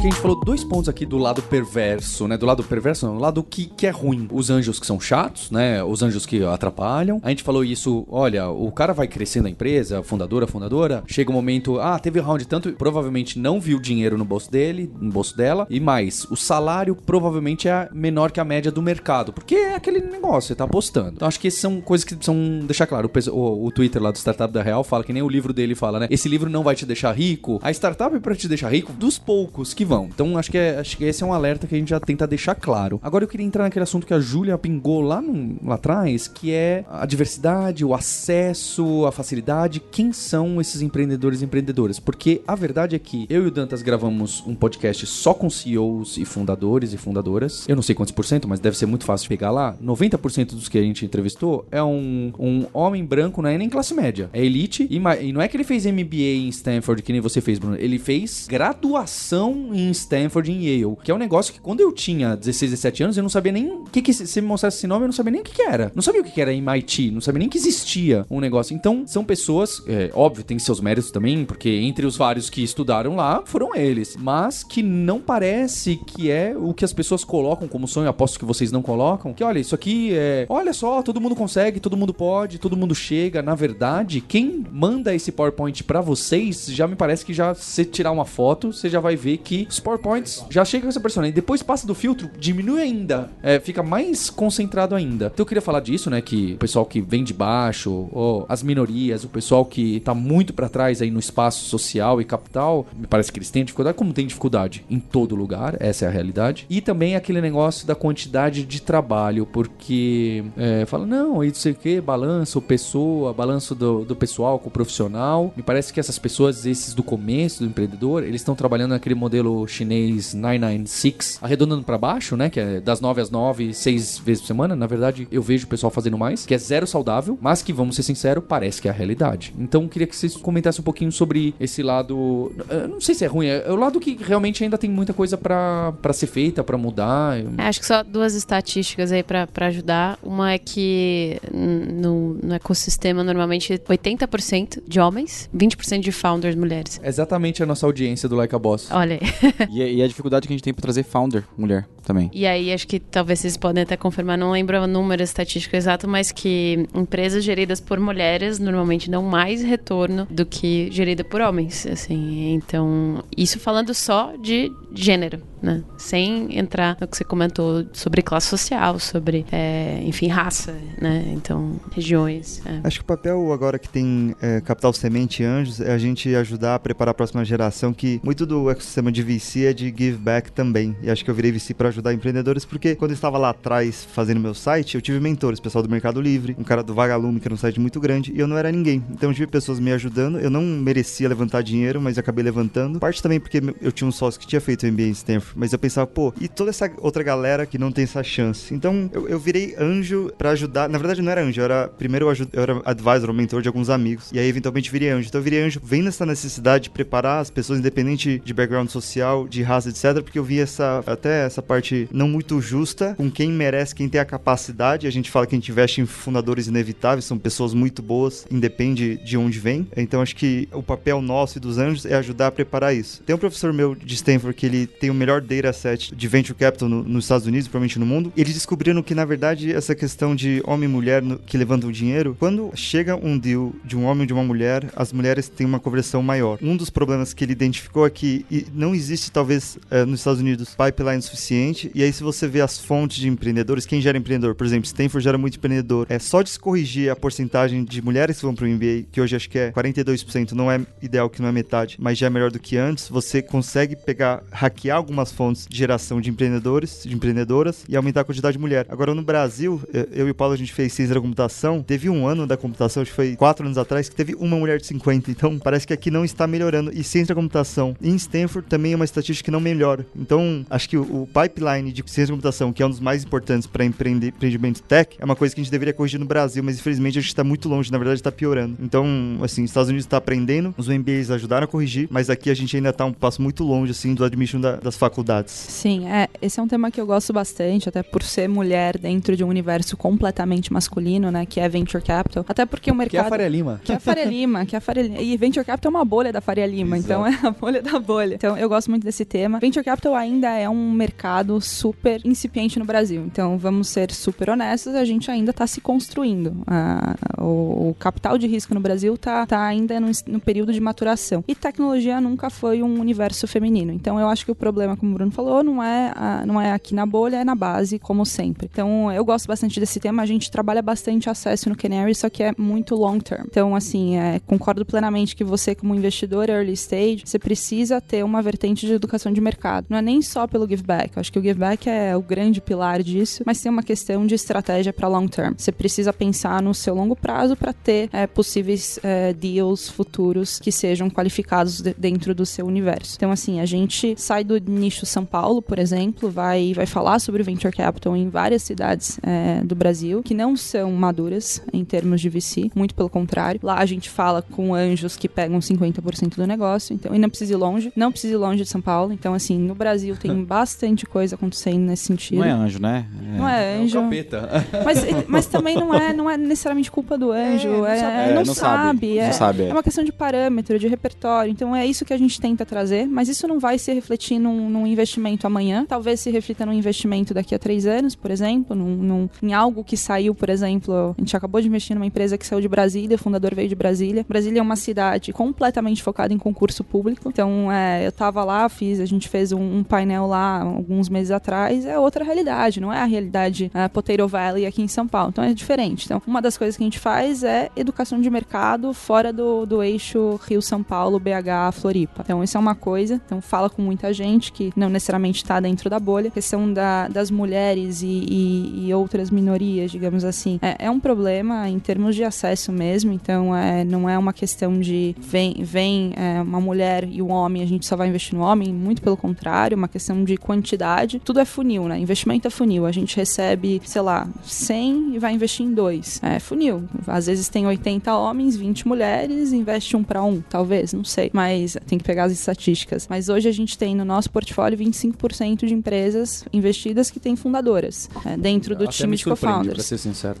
que a gente falou dois pontos aqui do lado perverso, né? Do lado perverso, não, do lado que, que é ruim. Os anjos que são chatos, né? Os anjos que atrapalham. A gente falou isso, olha, o cara vai crescendo a empresa, fundadora, fundadora, chega um momento, ah, teve round tanto, provavelmente não viu dinheiro no bolso dele, no bolso dela, e mais, o salário provavelmente é menor que a média do mercado, porque é aquele negócio, você tá apostando. Então acho que são coisas que precisam deixar claro. O, o, Twitter lá do Startup da Real fala que nem o livro dele fala, né? Esse livro não vai te deixar rico. A startup é pra te deixar rico dos poucos que vão. Então acho que, é, acho que esse é um alerta que a gente já tenta deixar claro. Agora eu queria entrar naquele assunto que a Júlia pingou lá, no, lá atrás, que é a diversidade, o acesso, a facilidade. Quem são esses empreendedores e empreendedoras? Porque a verdade é que eu e o Dantas gravamos um podcast só com CEOs e fundadores e fundadoras. Eu não sei quantos por cento, mas deve ser muito fácil de pegar lá. 90% dos que a gente entrevistou é um, um homem branco, não é nem classe média. É elite. E, e não é que ele fez MBA em Stanford, que nem você fez, Bruno. Ele fez graduação em Stanford e em Yale, que é um negócio que quando eu tinha 16, 17 anos, eu não sabia nem o que que se me mostrasse esse nome, eu não sabia nem o que, que era. Não sabia o que, que era MIT, não sabia nem que existia um negócio. Então, são pessoas, é, óbvio, tem seus méritos também, porque entre os vários que estudaram lá, foram eles, mas que não parece que é o que as pessoas colocam como sonho, aposto que vocês não colocam, que olha, isso aqui é, olha só, todo mundo consegue, todo mundo pode, todo mundo chega. Na verdade, quem manda esse PowerPoint para vocês, já me parece que já se tirar uma foto, você já vai ver que os PowerPoints já chega com essa personagem. Depois passa do filtro, diminui ainda. É, fica mais concentrado ainda. Então eu queria falar disso, né? Que o pessoal que vem de baixo, ou as minorias, o pessoal que tá muito para trás aí no espaço social e capital, me parece que eles têm dificuldade, como tem dificuldade em todo lugar, essa é a realidade. E também aquele negócio da quantidade de trabalho, porque é, fala, não, aí não sei o que, balanço pessoa, balanço do, do pessoal com o profissional. Me parece que essas pessoas, esses do começo do empreendedor, eles estão trabalhando naquele modelo chinês 996, arredondando para baixo, né? Que é das 9 às 9, 6 vezes por semana. Na verdade, eu vejo o pessoal fazendo mais, que é zero saudável, mas que, vamos ser sinceros, parece que é a realidade. Então, queria que vocês comentassem um pouquinho sobre esse lado. Eu não sei se é ruim, é o lado que realmente ainda tem muita coisa para ser feita, para mudar. É, acho que só duas estatísticas aí para ajudar. Uma é que no, no ecossistema, normalmente 80% de homens, 20% de founders mulheres. exatamente a nossa audiência do Like a Boss. Olha aí. (laughs) e, e, a dificuldade que a gente tem para trazer founder mulher também. E aí, acho que talvez vocês podem até confirmar, não lembro o número estatístico exato, mas que empresas geridas por mulheres normalmente dão mais retorno do que gerida por homens, assim. Então, isso falando só de gênero, né? Sem entrar no que você comentou sobre classe social, sobre, é, enfim, raça, né? Então, regiões. É. Acho que o papel agora que tem é, Capital Semente e Anjos é a gente ajudar a preparar a próxima geração, que muito do ecossistema de VC é de give back também. E acho que eu virei VC para ajudar empreendedores, porque quando eu estava lá atrás fazendo meu site, eu tive mentores, pessoal do Mercado Livre, um cara do Vagalume, que era um site muito grande, e eu não era ninguém. Então eu tive pessoas me ajudando, eu não merecia levantar dinheiro, mas acabei levantando. Parte também porque eu tinha um sócio que tinha feito MBA em Stanford, mas eu pensava, pô, e toda essa outra galera que não tem essa chance. Então eu, eu virei anjo para ajudar. Na verdade, não era anjo, eu era primeiro eu, eu era advisor, ou mentor de alguns amigos, e aí eventualmente virei anjo. Então eu virei anjo vendo essa necessidade de preparar as pessoas, independente de background social, de raça, etc., porque eu vi essa até essa parte não muito justa com quem merece, quem tem a capacidade. A gente fala que a gente investe em fundadores inevitáveis, são pessoas muito boas, independe de onde vem. Então acho que o papel nosso e dos anjos é ajudar a preparar isso. Tem um professor meu de Stanford que ele tem o melhor dataset de venture capital no, nos Estados Unidos, provavelmente no mundo. Eles descobriram que na verdade essa questão de homem e mulher no, que levantam dinheiro, quando chega um deal de um homem e de uma mulher, as mulheres têm uma conversão maior. Um dos problemas que ele identificou é que não existe talvez é, nos Estados Unidos pipeline suficiente. E aí se você vê as fontes de empreendedores, quem gera empreendedor, por exemplo, Stanford gera muito empreendedor. É só de se corrigir a porcentagem de mulheres que vão para o MBA, que hoje acho que é 42%, não é ideal que não é metade, mas já é melhor do que antes. Você consegue pegar, hackear algumas fontes de geração de empreendedores, de empreendedoras e aumentar a quantidade de mulher. Agora no Brasil, eu e o Paulo a gente fez ciência da computação. Teve um ano da computação, acho que foi quatro anos atrás, que teve uma mulher de 50. Então parece que aqui não está melhorando. E ciência da computação em Stanford também é uma estatística que não melhora. Então acho que o, o pipeline de ciência da computação, que é um dos mais importantes para empreendimento tech, é uma coisa que a gente deveria corrigir no Brasil, mas infelizmente a gente está muito longe, na verdade está piorando. Então, assim, os Estados Unidos está aprendendo, os MBAs ajudaram a corrigir, mas aqui a gente ainda está um passo muito longe, assim, do admission da, das faculdades. Sim, é, esse é um tema que eu gosto bastante, até por ser mulher dentro de um universo completamente masculino, né, que é Venture Capital, até porque o mercado... Que é a Faria Lima. Que é a Faria Lima, que é a Faria Lima. E Venture Capital é uma bolha da Faria Lima, Exato. então é a bolha da bolha. Então eu gosto muito desse tema. Venture Capital ainda é um mercado super incipiente no Brasil. Então, vamos ser super honestos, a gente ainda está se construindo. Ah, o, o, capital de risco no Brasil está tá ainda no, no, período de maturação. E tecnologia nunca foi um universo feminino. Então, eu acho que o problema, como o Bruno falou, não é, a, não é aqui na bolha, é na base, como sempre. Então, eu gosto bastante desse tema. A gente trabalha bastante acesso no Canary, só que é muito long term. Então, assim, é, concordo plenamente que você, como investidor early stage, você precisa ter uma vertente de educação de mercado. Não é nem só pelo give back. Eu acho que o give back é o grande pilar disso, mas tem uma questão de estratégia para long term. Você precisa pensar no seu longo prazo para ter é, possíveis é, deals futuros que sejam qualificados de, dentro do seu universo. Então, assim, a gente sai do nicho São Paulo, por exemplo, vai, vai falar sobre venture capital em várias cidades é, do Brasil que não são maduras em termos de VC, muito pelo contrário. Lá a gente fala com anjos que pegam 50% do negócio, então, e não precisa ir longe, não precisa ir longe de São Paulo. Então, assim, no Brasil tem (laughs) bastante coisa acontecendo nesse sentido. Não é anjo, né? É. Não é anjo. É um capeta. (laughs) Mas, mas também não é, não é necessariamente culpa do anjo. É, não, é, sabe. não, não sabe. É, não sabe. É. uma questão de parâmetro, de repertório. Então é isso que a gente tenta trazer, mas isso não vai se refletir num, num investimento amanhã. Talvez se reflita num investimento daqui a três anos, por exemplo, num, num, em algo que saiu, por exemplo, a gente acabou de investir numa empresa que saiu de Brasília, o fundador veio de Brasília. Brasília é uma cidade completamente focada em concurso público. Então, é, eu tava lá, fiz, a gente fez um, um painel lá alguns meses atrás, é outra realidade, não é a realidade uh, Potato Valley aqui em São Paulo. Então é diferente. Então, uma das coisas que a gente faz é educação de mercado fora do, do eixo Rio-São Paulo, BH, Floripa. Então, isso é uma coisa. Então, fala com muita gente que não necessariamente está dentro da bolha. A questão da, das mulheres e, e, e, outras minorias, digamos assim, é, é, um problema em termos de acesso mesmo. Então, é, não é uma questão de vem, vem é, uma mulher e um homem, a gente só vai investir no homem. Muito pelo contrário, uma questão de quantidade. Tudo é funil, né? Investimento é funil. A gente recebe, sei lá, 100 e vai investir em dois. É funil. Às vezes tem 80 homens, 20 mulheres, investe um para um, talvez, não sei. Mas tem que pegar as estatísticas. Mas hoje a gente tem no nosso portfólio 25% de empresas investidas que têm fundadoras é, dentro do Até time de co-founders.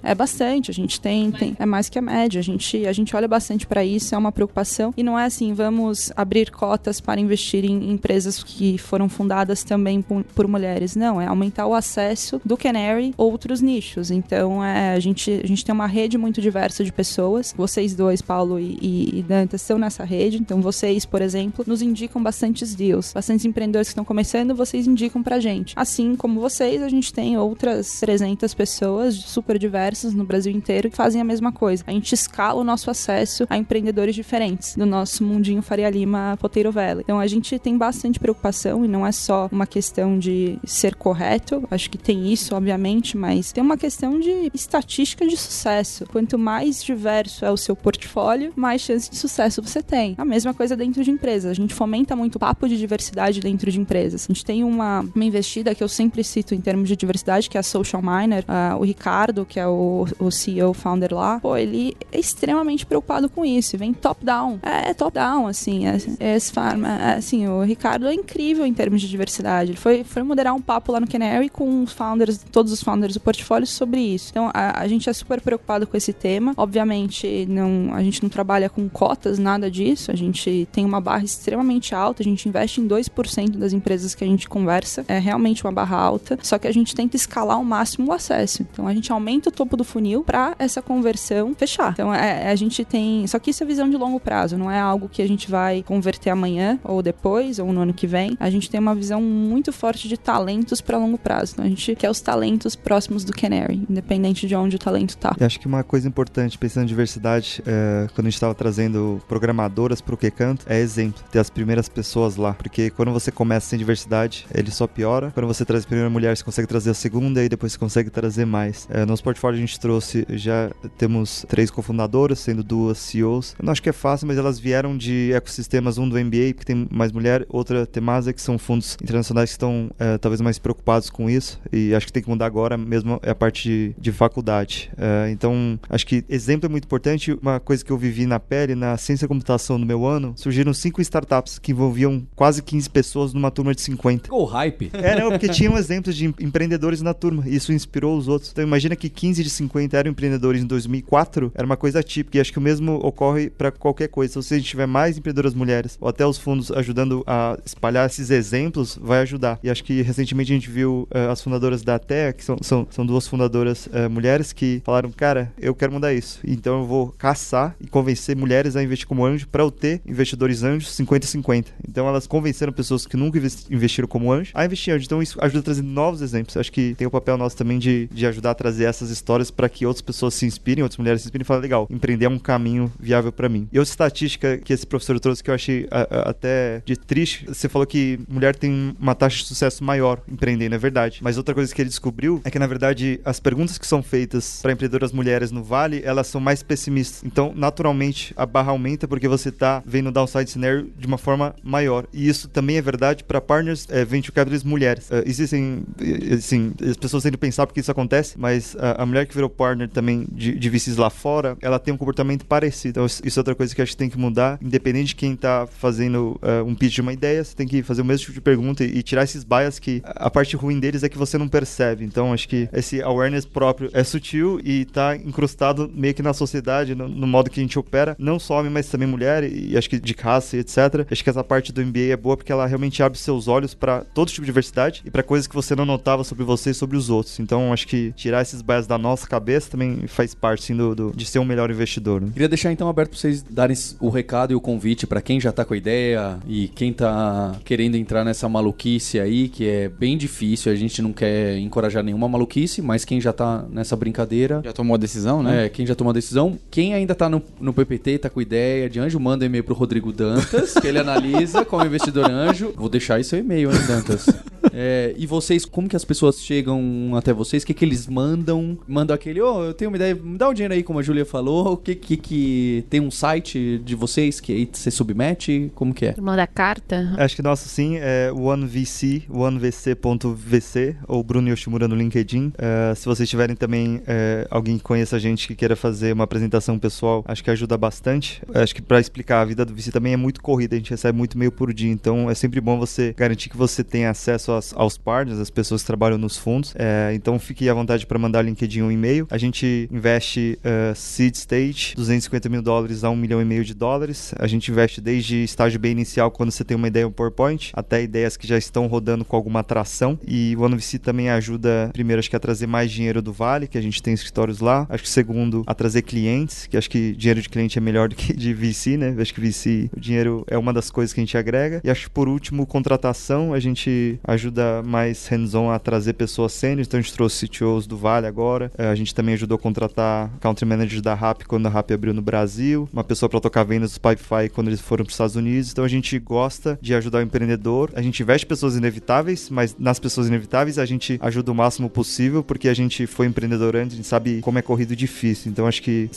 É bastante. A gente tem, tem, é mais que a média. A gente, a gente olha bastante para isso, é uma preocupação. E não é assim, vamos abrir cotas para investir em empresas que foram fundadas também por, por mulheres. Não, é aumentar o acesso do Canary outros nichos. Então, é, a, gente, a gente tem uma rede muito diversa de pessoas. Vocês dois, Paulo e, e, estão nessa rede. Então, vocês, por exemplo, nos indicam bastantes deals. Bastantes empreendedores que estão começando, vocês indicam pra gente. Assim como vocês, a gente tem outras 300 pessoas super diversas no Brasil inteiro que fazem a mesma coisa. A gente escala o nosso acesso a empreendedores diferentes do nosso mundinho Faria Lima Poteiro Valley. Então, a gente tem bastante preocupação e não é só uma questão de ser correto, acho que tem isso, obviamente, mas tem uma questão de estatística de sucesso. Quanto mais diverso é o seu portfólio, mais chance de sucesso você tem. A mesma coisa dentro de empresas. A gente fomenta muito papo de diversidade dentro de empresas. A gente tem uma, uma investida que eu sempre cito em termos de diversidade, que é a Social Miner. Uh, o Ricardo, que é o, o CEO, founder lá, pô, ele é extremamente preocupado com isso. Vem top-down. É, é top-down, assim. É, é, é, assim, o Ricardo é incrível em termos de diversidade. Ele foi, foi moderar um papo lá no Canary com os founders, todos os founders do portfólio sobre isso. Então, a, a gente é super preocupado com esse tema. Obviamente, não, a gente não trabalha com cotas, nada disso. A gente tem uma barra extremamente alta. A gente investe em 2% das empresas que a gente conversa. É realmente uma barra alta. Só que a gente tenta escalar ao máximo o acesso. Então, a gente aumenta o topo do funil para essa conversão fechar. Então, é, a gente tem. Só que isso é visão de longo prazo. Não é algo que a gente vai converter amanhã ou depois ou no ano que vem. A gente tem uma visão muito forte de talentos para longo prazo. Então, a gente quer os talentos próximos do Canary, independente de onde o talento tá. Eu acho que uma coisa importante, pensando em diversidade, é, quando a gente estava trazendo programadoras para o que canto, é exemplo, ter as primeiras pessoas lá. Porque quando você começa sem diversidade, ele só piora. Quando você traz a primeira mulher, você consegue trazer a segunda e depois você consegue trazer mais. É, nosso portfólio a gente trouxe, já temos três cofundadoras, sendo duas CEOs. Eu não acho que é fácil, mas elas vieram de ecossistemas, um do MBA, que tem mais mulher, outra Temasa, que são fundos internacionais que estão é, talvez mais preocupados com isso. E acho que tem que mudar agora mesmo é a parte de, de faculdade. É, então, acho que exemplo é muito importante. Uma coisa que eu vivi na pele, na ciência da computação no meu ano, surgiram cinco startups que envolviam quase 15 pessoas numa turma de 50. O hype. É, não, porque tinham exemplos de empreendedores na turma. E isso inspirou os outros. Então, imagina que 15 de 50 eram empreendedores em 2004. Era uma coisa típica. E acho que o mesmo ocorre para qualquer coisa. Então, se a gente tiver mais empreendedoras mulheres, ou até os fundos ajudando a espalhar esses exemplos, vai ajudar. E acho que recentemente a gente viu uh, as fundadoras da TEA, que são, são, são duas fundadoras uh, mulheres, que falaram: Cara, eu quero mudar isso. Então eu vou caçar e convencer mulheres a investir como anjo para eu ter investidores anjos 50-50. Então elas convenceram pessoas que nunca investiram como anjo a investir anjo. Então isso ajuda a trazer novos exemplos. Acho que tem o papel nosso também de, de ajudar a trazer essas histórias para que outras pessoas se inspirem, outras mulheres se inspirem e falem: Legal, empreender é um caminho viável para mim. E outra estatística que esse professor trouxe que eu achei a, a, até de triste, você falou que mulher tem uma taxa de sucesso maior empreendendo, é verdade. Mas outra coisa que ele descobriu é que, na verdade, as perguntas que são feitas para empreendedoras mulheres no Vale, elas são mais pessimistas. Então, naturalmente, a barra aumenta porque você está vendo o downside scenario de uma forma maior. E isso também é verdade para partners é, venture capitalists mulheres. Uh, existem, assim, as pessoas têm que pensar porque isso acontece, mas a, a mulher que virou partner também de, de VCs lá fora, ela tem um comportamento parecido. Então, isso é outra coisa que acho que tem que mudar, independente de quem está fazendo uh, um pitch de uma ideia, você tem que fazer o mesmo tipo de pergunta e, e tirar esses bias que a parte ruim deles é que você não percebe. Então, acho que esse awareness próprio é sutil e tá incrustado meio que na sociedade, no, no modo que a gente opera, não só homem, mas também mulher, e, e acho que de raça e etc. Acho que essa parte do MBA é boa porque ela realmente abre seus olhos para todo tipo de diversidade e para coisas que você não notava sobre você e sobre os outros. Então, acho que tirar esses bias da nossa cabeça também faz parte, sim, do, do de ser um melhor investidor. Né? Queria deixar então aberto para vocês darem o recado e o convite para quem já tá com a ideia e quem tá querendo entrar nessa maluquice aí, que é bem difícil, a gente não quer encorajar nenhuma maluquice, mas quem já tá nessa brincadeira. Já tomou a decisão, né? É, quem já tomou a decisão. Quem ainda tá no, no PPT, tá com ideia de anjo, manda um e-mail pro Rodrigo Dantas, que ele analisa (laughs) como investidor anjo. Vou deixar aí seu e-mail, hein, Dantas? É, e vocês, como que as pessoas chegam até vocês? O que que eles mandam? Mandam aquele, ô, oh, eu tenho uma ideia, me dá um dinheiro aí, como a Júlia falou. O que que, que tem um site de vocês que aí você submete? Como que é? Manda carta? Acho que nosso sim é OneVC, onevc.vc ou Bruno Yoshimura no LinkedIn. Uh, se vocês tiverem também uh, alguém que conheça a gente que queira fazer uma apresentação pessoal, acho que ajuda bastante. Acho que para explicar a vida do VC também é muito corrida, a gente recebe muito meio por dia, então é sempre bom você garantir que você tenha acesso aos, aos partners, as pessoas que trabalham nos fundos. Uh, então fique à vontade para mandar LinkedIn um e-mail. A gente investe seed stage, 250 mil dólares a um milhão e meio de dólares. A gente investe desde estágio bem inicial, quando você tem uma ideia, um PowerPoint, até ideias que já estão rodando com alguma atração. E o OneVC também ajuda, primeiro, acho que a trazer mais dinheiro do Vale, que a gente tem escritórios lá. Acho que segundo, a trazer clientes, que acho que dinheiro de cliente é melhor do que de VC, né? Acho que VC, o dinheiro é uma das coisas que a gente agrega. E acho que por último, contratação, a gente ajuda ajuda mais hands-on a trazer pessoas sêniores, então a gente trouxe CTOs do Vale agora. É, a gente também ajudou a contratar country manager da RAP quando a RAP abriu no Brasil, uma pessoa para tocar vendas do Pipefy quando eles foram para os Estados Unidos. Então a gente gosta de ajudar o empreendedor. A gente investe pessoas inevitáveis, mas nas pessoas inevitáveis a gente ajuda o máximo possível porque a gente foi empreendedor antes, a gente sabe como é corrido difícil. Então acho que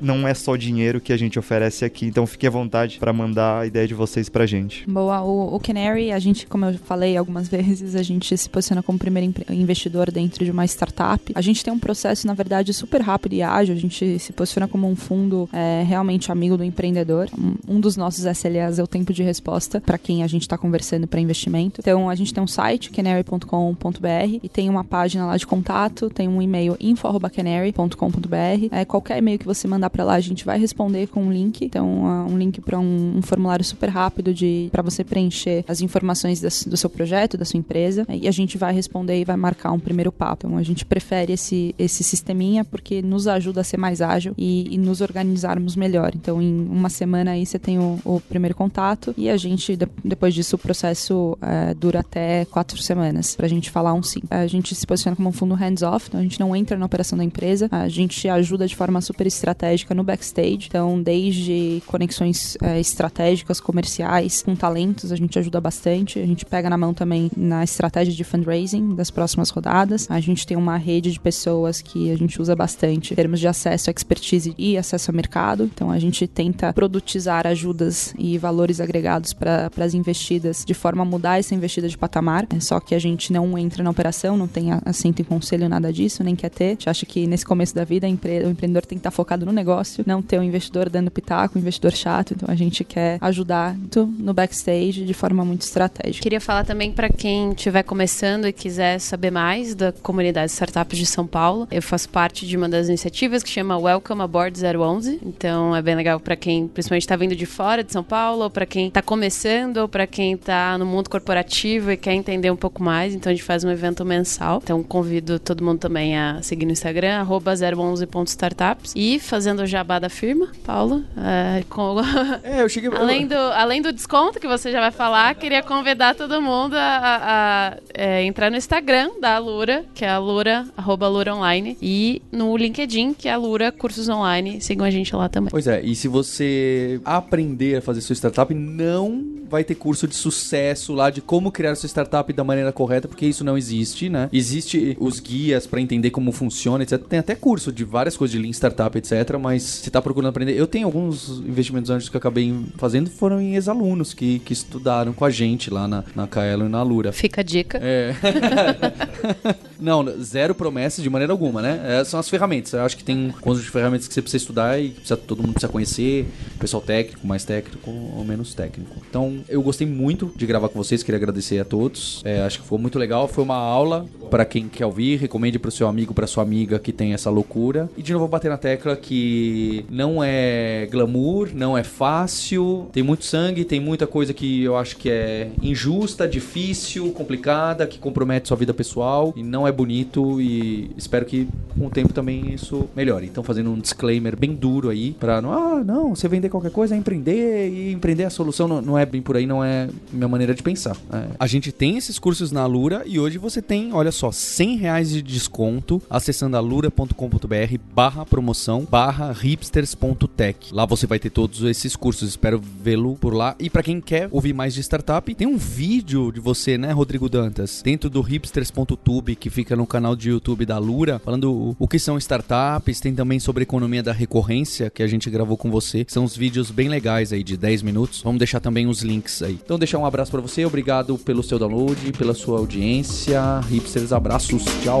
não é só dinheiro que a gente oferece aqui. Então fique à vontade para mandar a ideia de vocês pra gente. Boa, o, o Canary, a gente, como eu falei algumas (laughs) vezes, a gente se posiciona como primeiro investidor dentro de uma startup. A gente tem um processo, na verdade, super rápido e ágil. A gente se posiciona como um fundo é, realmente amigo do empreendedor. Um, dos nossos SLAs é o tempo de resposta para quem a gente está conversando para investimento. Então, a gente tem um site, canary.com.br, e tem uma página lá de contato, tem um e-mail info.canary.com.br. É, qualquer e-mail que você mandar para lá, a gente vai responder com um link. Então, um link para um, um, formulário super rápido de para você preencher as informações das, do seu projeto, da sua empresa, e a gente vai responder e vai marcar um primeiro papo. Então, a gente prefere esse, esse sisteminha porque nos ajuda a ser mais ágil e, e nos organizarmos melhor. Então, em uma semana aí você tem o, o primeiro contato e a gente, depois disso, o processo é, dura até quatro semanas pra gente falar um sim. A gente se posiciona como um fundo hands-off, então a gente não entra na operação da empresa, a gente ajuda de forma super estratégica no backstage, então desde conexões é, estratégicas, comerciais, com talentos, a gente ajuda bastante, a gente pega na mão também na estratégia de fundraising das próximas rodadas, a gente tem uma rede de pessoas que a gente usa bastante em termos de acesso, expertise e acesso ao mercado, então a gente tenta produtizar ajudas e valores agregados para as investidas de forma a mudar essa investida de patamar, é só que a gente não entra na operação, não tem assento em conselho, nada disso, nem quer ter. A gente acha que nesse começo da vida o empreendedor tem que estar focado no negócio, não ter o um investidor dando pitaco, um investidor chato. Então a gente quer ajudar no backstage de forma muito estratégica. Queria falar também para quem estiver começando e quiser saber mais da comunidade startups de São Paulo. Eu faço parte de uma das iniciativas que chama Welcome Aboard 011. Então é bem legal para quem principalmente está vindo de fora de São Paulo, ou para quem está começando, ou para quem está no mundo corporativo e quer entender um pouco mais. Então a gente faz um evento mensal. Então convido todo mundo também a seguir no Instagram, 011.startups. E fazendo o jabá da firma, Paulo. É, com... é eu cheguei... (laughs) além, do, além do desconto que você já vai falar, queria convidar todo mundo a, a, é, entrar no Instagram da Alura, que é a Lura, arroba Lura Online, e no LinkedIn, que é a Lura Cursos Online. Sigam a gente lá também. Pois é, e se você aprender a fazer sua startup, não vai ter curso de sucesso lá de como criar sua startup da maneira correta, porque isso não existe, né? Existe os guias para entender como funciona, etc. Tem até curso de várias coisas de Lean Startup, etc. Mas se tá procurando aprender, eu tenho alguns investimentos antes que eu acabei fazendo, foram em ex-alunos que, que estudaram com a gente lá na, na Kaelo e na Lura. Fica a dica. É. (laughs) (laughs) não, zero promessas de maneira alguma, né? É, são as ferramentas. Eu acho que tem um conjunto de ferramentas que você precisa estudar e precisa, todo mundo precisa conhecer. Pessoal técnico, mais técnico ou menos técnico. Então, eu gostei muito de gravar com vocês, queria agradecer a todos. É, acho que foi muito legal, foi uma aula para quem quer ouvir, recomende para o seu amigo, para sua amiga que tem essa loucura. E de novo bater na tecla que não é glamour, não é fácil, tem muito sangue, tem muita coisa que eu acho que é injusta, difícil, complicada, que compromete sua vida pessoal e não é bonito e espero que com o tempo também isso melhore. Então fazendo um disclaimer bem duro aí para não, ah, não, você vender qualquer coisa é empreender e empreender é a solução não, não é bem por aí, não é minha maneira de pensar. É. A gente tem esses cursos na Lura e hoje você tem, olha só, 100 reais de desconto acessando alura.com.br barra promoção barra hipsters.tech. Lá você vai ter todos esses cursos, espero vê-lo por lá. E para quem quer ouvir mais de startup, tem um vídeo de você, né, Rodrigo Dantas, dentro do hipsters.tube que fica no canal de YouTube da Lura, falando o que são startups, tem também sobre economia da recorrência que a gente gravou com você. São uns vídeos bem legais aí de 10 minutos. Vamos deixar também os links aí. Então deixar um abraço para você, obrigado pelo seu download, pela sua audiência. Hipsters, abraços, tchau.